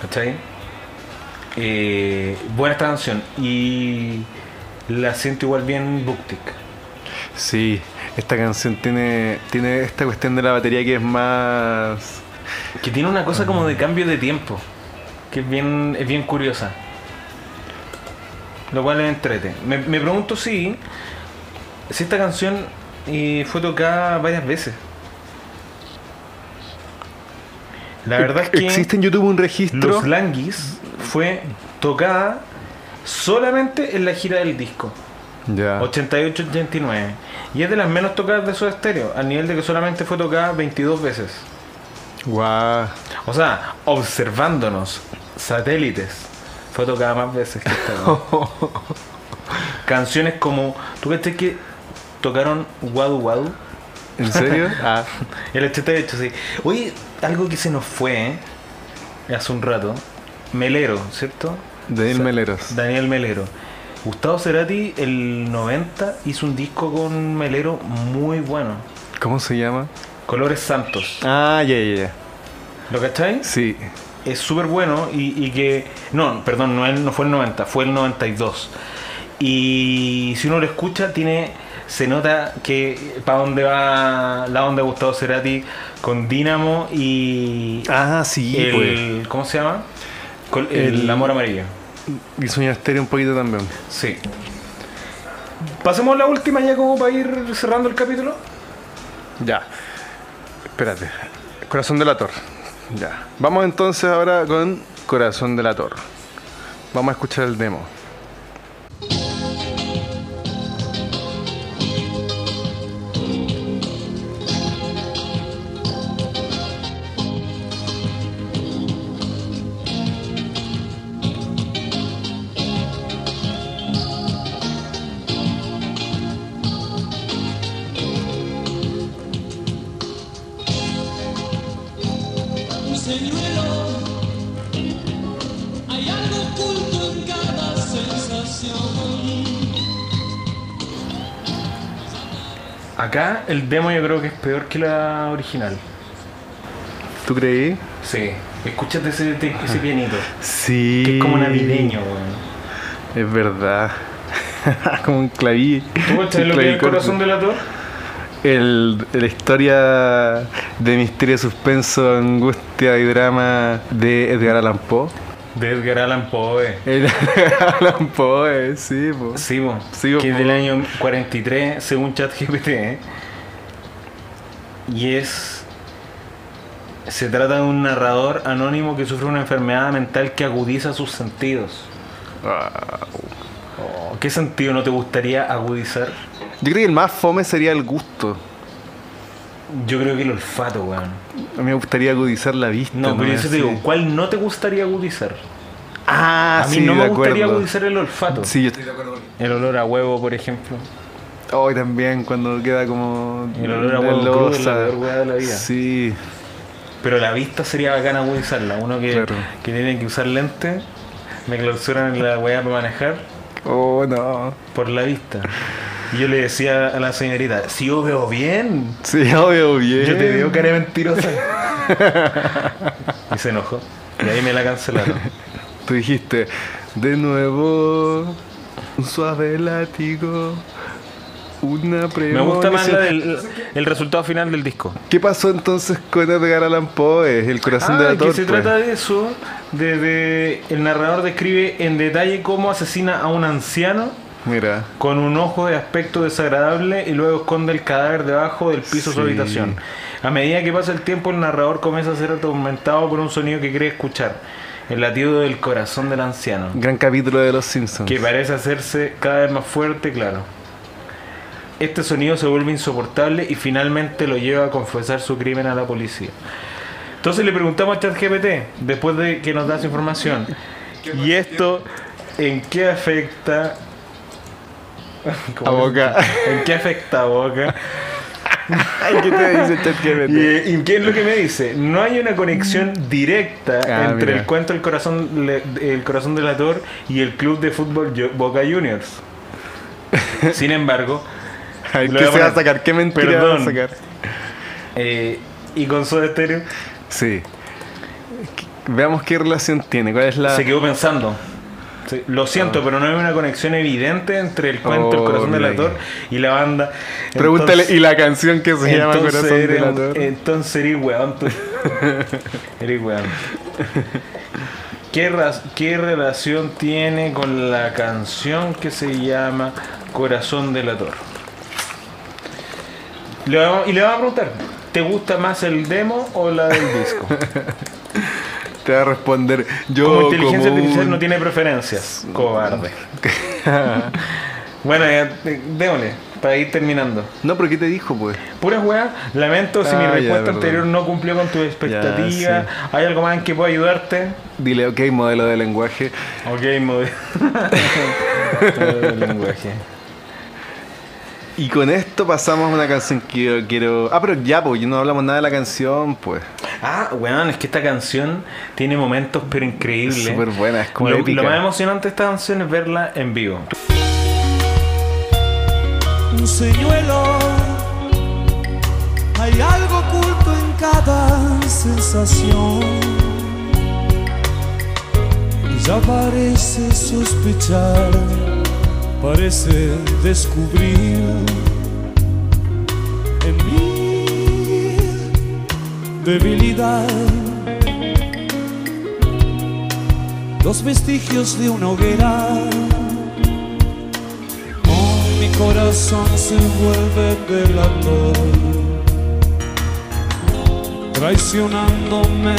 ¿Cachai? Eh, buena esta canción. Y la siento igual bien Buktik. Sí, esta canción tiene, tiene esta cuestión de la batería que es más... Que tiene una cosa como de cambio de tiempo. Que es bien, es bien curiosa. Lo cual es entrete. Me, me pregunto si, si esta canción eh, fue tocada varias veces. La verdad es que Existe en YouTube un registro... Los Languis fue tocada solamente en la gira del disco. Ya. 88-89. Y es de las menos tocadas de Soda Stereo, al nivel de que solamente fue tocada 22 veces. Guau. O sea, observándonos, satélites, fue tocada más veces que esta. Canciones como. ¿Tú crees que tocaron Wadu Wadu? ¿En serio? Ah, El 88, sí. Oye, algo que se nos fue, ¿eh? Hace un rato. Melero, ¿cierto? Daniel Meleros. Daniel Melero. Gustavo Cerati, el 90, hizo un disco con Melero muy bueno. ¿Cómo se llama? Colores Santos. Ah, ya, ya, ya. ¿Lo cacháis? Sí. es súper bueno y, y que... No, perdón, no, no fue el 90, fue el 92. Y si uno lo escucha, tiene se nota que para dónde va la onda de Gustavo Cerati con Dínamo y Ah, sí, el... ¿Cómo se llama? Con el, El- amor amarillo. pues. Y Sueño Estéreo un poquito también. Sí. Pasemos a la última ya como para ir cerrando el capítulo. Ya. Espérate. Corazón de la Tor. Ya. Vamos entonces ahora con Corazón de la Tor. Vamos a escuchar el demo. El demo yo creo que es peor que la original. ¿Tú creí? Sí. Escúchate ese, ese pianito. Sí. Que es como navideño, weón. Es verdad. como un claví. ¿Tú cachai lo que es el corazón de la torre? El, la historia de misterio, suspenso, angustia y drama de Edgar Allan Poe. De Edgar Allan Poe. El Edgar Allan Poe, sí, po. Sí, po. Sí, po. que es del año 43, según ChatGPT. ¿eh? Y es. Se trata de un narrador anónimo que sufre una enfermedad mental que agudiza sus sentidos. Oh, ¿Qué sentido no te gustaría agudizar? Yo creo que el más fome sería el gusto. Yo creo que el olfato, weón. A mí me gustaría agudizar la vista. No, pero yo te digo, ¿cuál no te gustaría agudizar? Ah, a mí sí, no me gustaría acuerdo. agudizar el olfato. Sí, yo estoy de acuerdo. El olor a huevo, por ejemplo. Hoy también cuando queda como. El olor a huevo crudo es la peor de la vida. Sí. Pero la vista sería bacana agudizarla. Uno que, Claro. que tiene que usar lentes, me clausuran la weá para manejar Oh, no. por la vista. Y yo le decía a la señorita, si yo veo bien, Sí, obvio, bien. yo te veo cara de mentirosa. y se enojó. Y ahí me la cancelaron. Tú dijiste, de nuevo, un suave látigo, Me gusta más la premonición. del el resultado final del disco. ¿Qué pasó entonces con Edgar Allan Poe, el corazón Ah, de la que torpe? se trata de eso, de, de- el narrador describe en detalle cómo asesina a un anciano Mira, con un ojo de aspecto desagradable y luego esconde el cadáver debajo del piso de su habitación. A medida que pasa el tiempo, el narrador comienza a ser atormentado por un sonido que cree escuchar, el latido del corazón del anciano, gran capítulo de Los Simpsons. que parece hacerse cada vez más fuerte, claro. Este sonido se vuelve insoportable y finalmente lo lleva a confesar su crimen a la policía. Entonces le preguntamos a ChatGPT, después de que nos da esa información, ¿y esto en qué afecta A Boca. ¿En qué afecta a Boca? ¿Qué te dice ChatGPT? ¿Y, y qué es lo que me dice? No hay una conexión directa Ah, entre mira. el cuento El corazón, le- el corazón delator y el club de fútbol Boca Juniors. Sin embargo, ¿Qué se va a sacar? ¿Qué mentira va a Perdón. sacar? eh, y con Soda Stereo Sí. Veamos qué relación tiene. ¿Cuál es la...? se quedó pensando. Sí, lo siento, pero no hay una conexión evidente entre el cuento El Oh, corazón mira delator y la banda. Pregúntale, ¿y la canción que se llama Corazón eres- Delator? Entonces eres weón. eres weón. ¿Qué, ¿Qué relación tiene con la canción que se llama Corazón Delator? Le vamos- y le vamos a preguntar, ¿te gusta más el demo o la del disco? Te va a responder, yo Como inteligencia como artificial un- no tiene preferencias. Cobarde. bueno, ya, eh, démosle, para ir terminando. No, pero ¿qué te dijo, pues? Puras weas, lamento si mi Ah, ya, respuesta anterior no cumplió con tu expectativa. Ya, ¿Hay algo más en que pueda ayudarte? Dile, ok, modelo de lenguaje. Ok, modelo de lenguaje. Y con esto pasamos a una canción que yo quiero... Ah, pero ya, pues, no hablamos nada de la canción, pues. Ah, weón, es que esta canción tiene momentos pero increíbles. Es súper buena, es como lo, épica. lo más emocionante de esta canción es verla en vivo. un señuelo. Hay algo oculto en cada sensación. Ella parece sospechar, parece descubrir en mí debilidad. Los vestigios de una hoguera Oh, mi corazón se vuelve delator, traicionándome.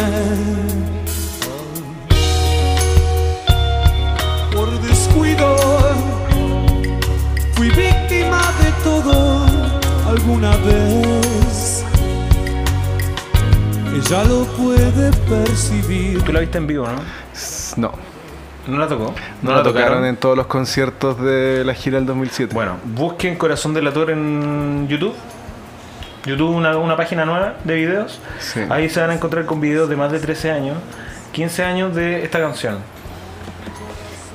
Por descuido, fui víctima de todo alguna vez. Ella lo puede percibir. Tú la viste en vivo, ¿no? No, ¿No la tocó? no, la tocaron en todos los conciertos de la gira del 2007. Bueno, busquen Corazón Delator en YouTube. YouTube, una, una página nueva de videos. Sí. Ahí se van a encontrar con videos de más de 13 años, 15 años de esta canción.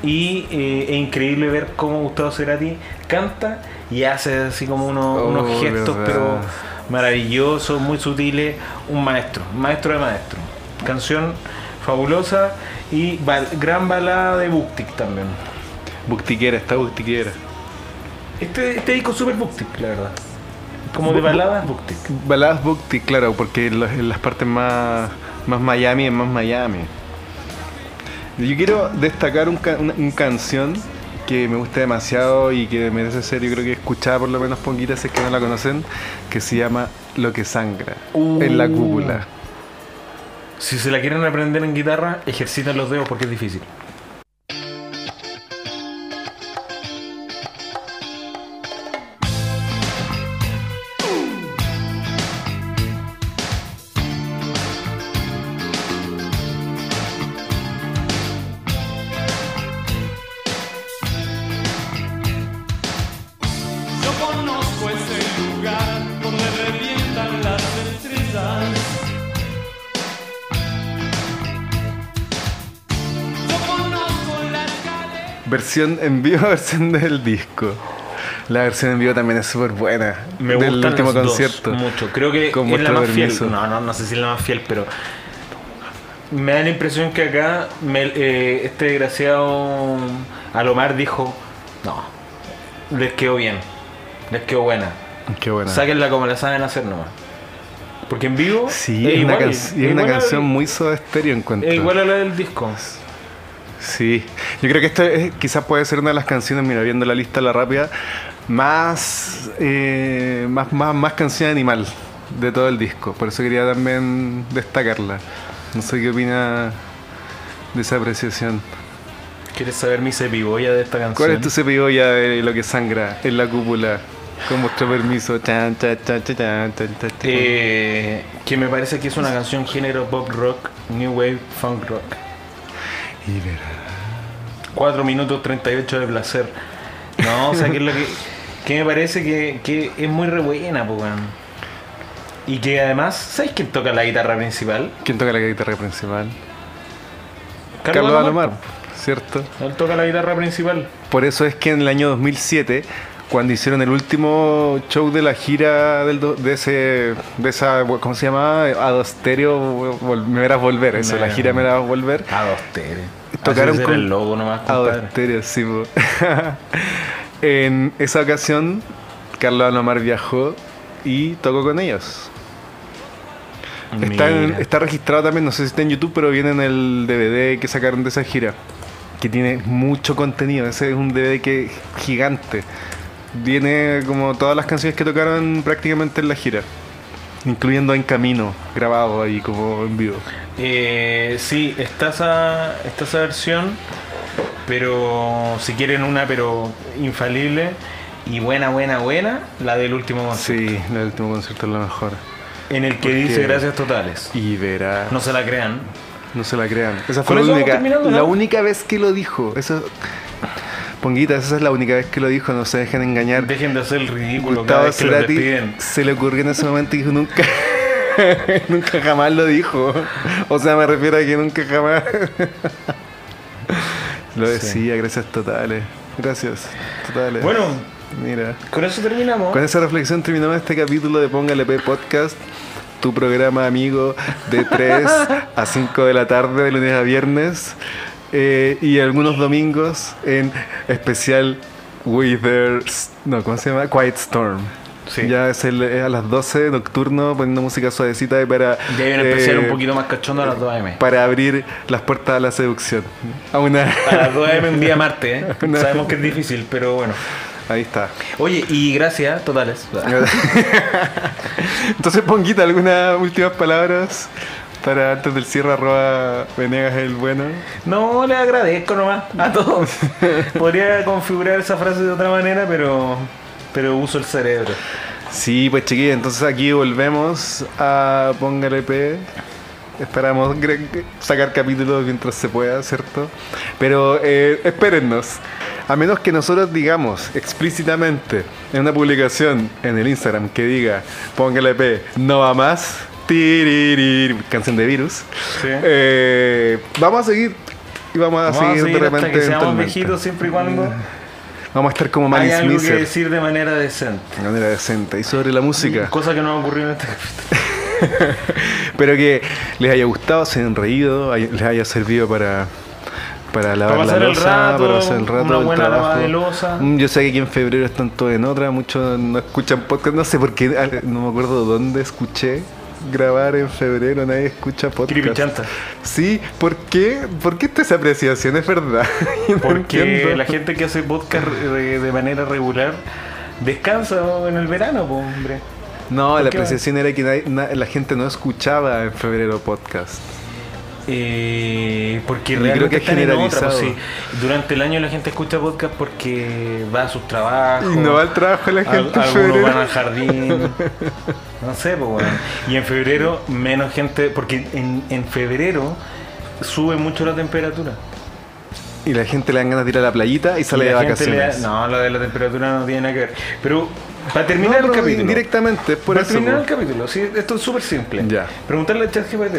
Y eh, es increíble ver cómo Gustavo Cerati canta y hace así como uno- Oh, unos gestos, verdad. pero maravillosos, muy sutiles. Un maestro, maestro de maestro. Canción fabulosa y bal- gran balada de Buktik también. Buctiquera, está buctiquera. Este, este disco es súper Buktik, la verdad. Como de baladas Buktik. Baladas Buctic, claro, porque en las, en las partes más, más Miami es más Miami. Yo quiero destacar un, ca- una un canción que me gusta demasiado y que merece ser, yo creo que escuchada por lo menos poquitas si es que no la conocen, que se llama Lo que sangra, en la cúpula. Si se la quieren aprender en guitarra, ejercitan los dedos porque es difícil. Versión en vivo, versión del disco. La versión en vivo también es súper buena. Me del gustan último las dos concierto. mucho. Creo que Con es la más permiso. fiel. No, no, no sé si es la más fiel, pero me da la impresión que acá me- eh, este desgraciado Alomar dijo, no, les quedó bien, les quedó buena. Qué buena. Sáquenla como la saben hacer nomás. Porque en vivo Sí, es una, igual, can- es una igual a- canción muy soda estéreo encuentro. es igual a la del disco. Sí, yo creo que esta es- quizás puede ser una de las canciones, mira, viendo la lista la rápida, más, eh, más, más, más canción animal de todo el disco. Por eso quería también destacarla. No sé qué opina de esa apreciación. ¿Quieres saber mi cepiboya de esta canción? ¿Cuál es tu cepillo ya de lo que sangra en la cúpula? Con vuestro permiso. Chan, chan, chan. Eh, que me parece que es una canción género pop rock, new wave, funk rock. Y verá. 4 minutos 38 de placer. No, o sea, que es lo que, que me parece que, que es muy re buena, pues. Y que además, ¿sabes quién toca la guitarra principal? ¿Quién toca la guitarra principal? Carlos Alomar, ¿cierto? Él toca la guitarra principal. Por eso es que en el año 2007, cuando hicieron el último show de la gira del do- de ese de esa ¿cómo se llama? Adosterio me verás volver, eso, la gira me verás volver. A dos tere. Tocaron Así con- el logo nomás, compadre. Adosterio, sí. en esa ocasión Carlos Alomar viajó y tocó con ellos. Está, en- está registrado también, no sé si está en YouTube, pero viene en el DVD que sacaron de esa gira. Que tiene mucho contenido. Ese es un DVD que es gigante. Viene como todas las canciones que tocaron prácticamente en la gira. Incluyendo En Camino, grabado ahí como en vivo. Eh, sí, está esa, está esa versión, pero si quieren una, pero infalible y buena, buena, buena, la del último concierto. Sí, el último concierto es lo mejor. En el que Porque- dice gracias totales. Y verá. No se la crean. No se la crean. Esa fue la única, la única vez que lo dijo. Eso, Ponguita, esa es la única vez que lo dijo. No se dejen engañar. Dejen de hacer el ridículo cada vez que Cerati se le ocurrió en ese momento y dijo nunca. nunca jamás lo dijo. O sea, me refiero a que nunca jamás. lo Sí. decía, gracias totales. Gracias, totales. Bueno. mira. Con eso terminamos. Con esa reflexión terminamos este capítulo de Póngale P Podcast, tu programa amigo de 3 a 5 de la tarde, de lunes a viernes, eh, y algunos domingos en especial Withers, no, ¿cómo se llama? Quiet Storm. Sí. Ya es, el- es a las 12 nocturno poniendo música suavecita y para, Ya hay un especial eh, un poquito más cachondo a las 2 am. para abrir las puertas a la seducción. A una... A las 2 am un día martes, ¿eh? Una- Sabemos que es difícil, pero bueno. Ahí está. Oye, y gracias, totales. Entonces, Ponguita, ¿algunas últimas palabras para antes del cierre arroba Venegas el bueno? No, le agradezco nomás a todos. Podría configurar esa frase de otra manera, pero, pero uso el cerebro. Sí, pues chiquillos, entonces aquí volvemos a Póngale P. Esperamos sacar capítulos mientras se pueda, ¿cierto? Pero eh, espérennos. A menos que nosotros digamos explícitamente en una publicación en el Instagram que diga Póngale P, no va más. Tiririr, canción de virus. Sí. Eh, vamos a seguir. Y vamos a Vamos seguir, a seguir de hasta repente. que seamos viejitos siempre y cuando Vamos a estar como hay Manny algo que decir de manera decente. De manera decente. Y sobre la música. Cosa que no ha ocurrido en este capítulo. Espero que les haya gustado, se hayan reído, hay- les haya servido para, para lavar Para la loza, rato, para pasar el rato, una el buena trabajo. de loza. Mm, Yo sé que aquí en febrero están todos en otra, muchos no escuchan podcast, no sé por qué, no me acuerdo dónde escuché grabar en febrero, nadie escucha podcast. Creepychanta. Sí, ¿por qué? ¿Por qué esta apreciación? Es verdad. No Porque entiendo. la gente que hace podcast de, de manera regular descansa en el verano, pues, hombre. No, ¿Por la apreciación era que nadie- na- la gente no escuchaba en febrero podcast. Eh, porque Y creo realmente que es otra, pues, generalizado. sí. Durante el año la gente escucha podcast porque va a sus trabajos. Y no va al trabajo la gente en algunos van al jardín. No sé, pues bueno. Y en febrero menos gente, porque en, en febrero sube mucho la temperatura. Y la gente le dan ganas de ir a la playita y sale Y de le da- vacaciones. no, lo de la temperatura no tiene nada que ver. Pero para terminar No, el capítulo. Directamente, por para eso. terminar el capítulo, sí, esto es súper simple. Ya. Preguntarle a ChatGPT.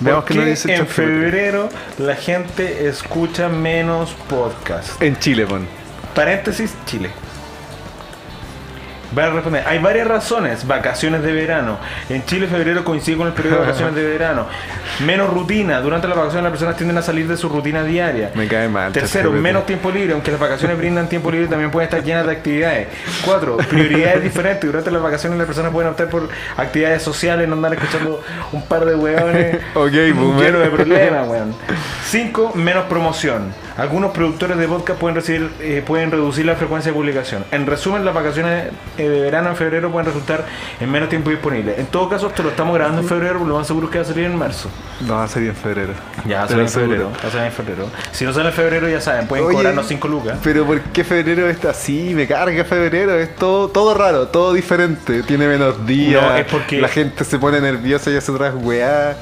Veamos ¿por qué nos qué dice en febrero la gente escucha menos podcast? En Chile, pon. Paréntesis, Chile. A responder. Hay varias razones. Vacaciones de verano. En Chile, febrero coincide con el periodo de vacaciones de verano. Menos rutina. Durante las vacaciones las personas tienden a salir de su rutina diaria. Me cae mal. Tercero, menos tiempo libre, aunque las vacaciones brindan tiempo libre, también pueden estar llenas de actividades. Cuatro, prioridades diferentes. Durante las vacaciones las personas pueden optar por actividades sociales, no andar escuchando un par de hueones Ok, boomer. lleno de problemas, weón. Cinco, menos promoción. Algunos productores de podcast pueden recibir, eh, pueden reducir la frecuencia de publicación. En resumen, las vacaciones eh, de verano en febrero pueden resultar en menos tiempo disponible. En todo caso, esto lo estamos grabando en febrero, pero lo más seguro es que va a salir en marzo. No, va a salir en febrero. Ya, Te sale lo en febrero. Va a salir en febrero. Si no sale en febrero, ya saben, pueden Oye, cobrarnos 5 lucas. Pero ¿por qué febrero está así? Me carga febrero, es todo, todo raro, todo diferente. Tiene menos días, No, es porque- la gente se pone nerviosa y hace otras weá.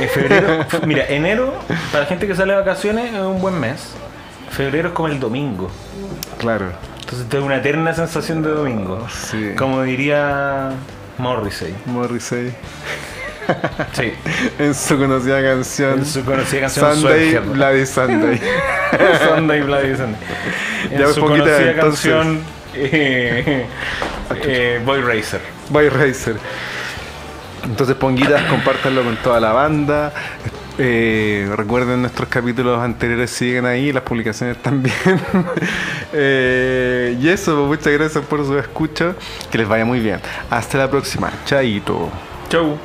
En febrero, mira, enero, para la gente que sale de vacaciones, es un buen mes. Febrero es como el domingo. Claro. Entonces te da una eterna sensación de domingo. Sí. Como diría Morrissey. Morrissey. Sí. En su conocida canción. En su conocida canción Sunday, Sweathead. Bloody Sunday. Sunday Bloody Sunday. En Ya, su conocida entonces. canción eh, eh, Boy Racer. By Racer. Entonces, ponguitas, compártanlo con toda la banda. Eh, recuerden nuestros capítulos anteriores, siguen ahí, las publicaciones también. Eh, y eso, pues, muchas gracias por su escucha. Que les vaya muy bien. Hasta la próxima. Chaito. Chau.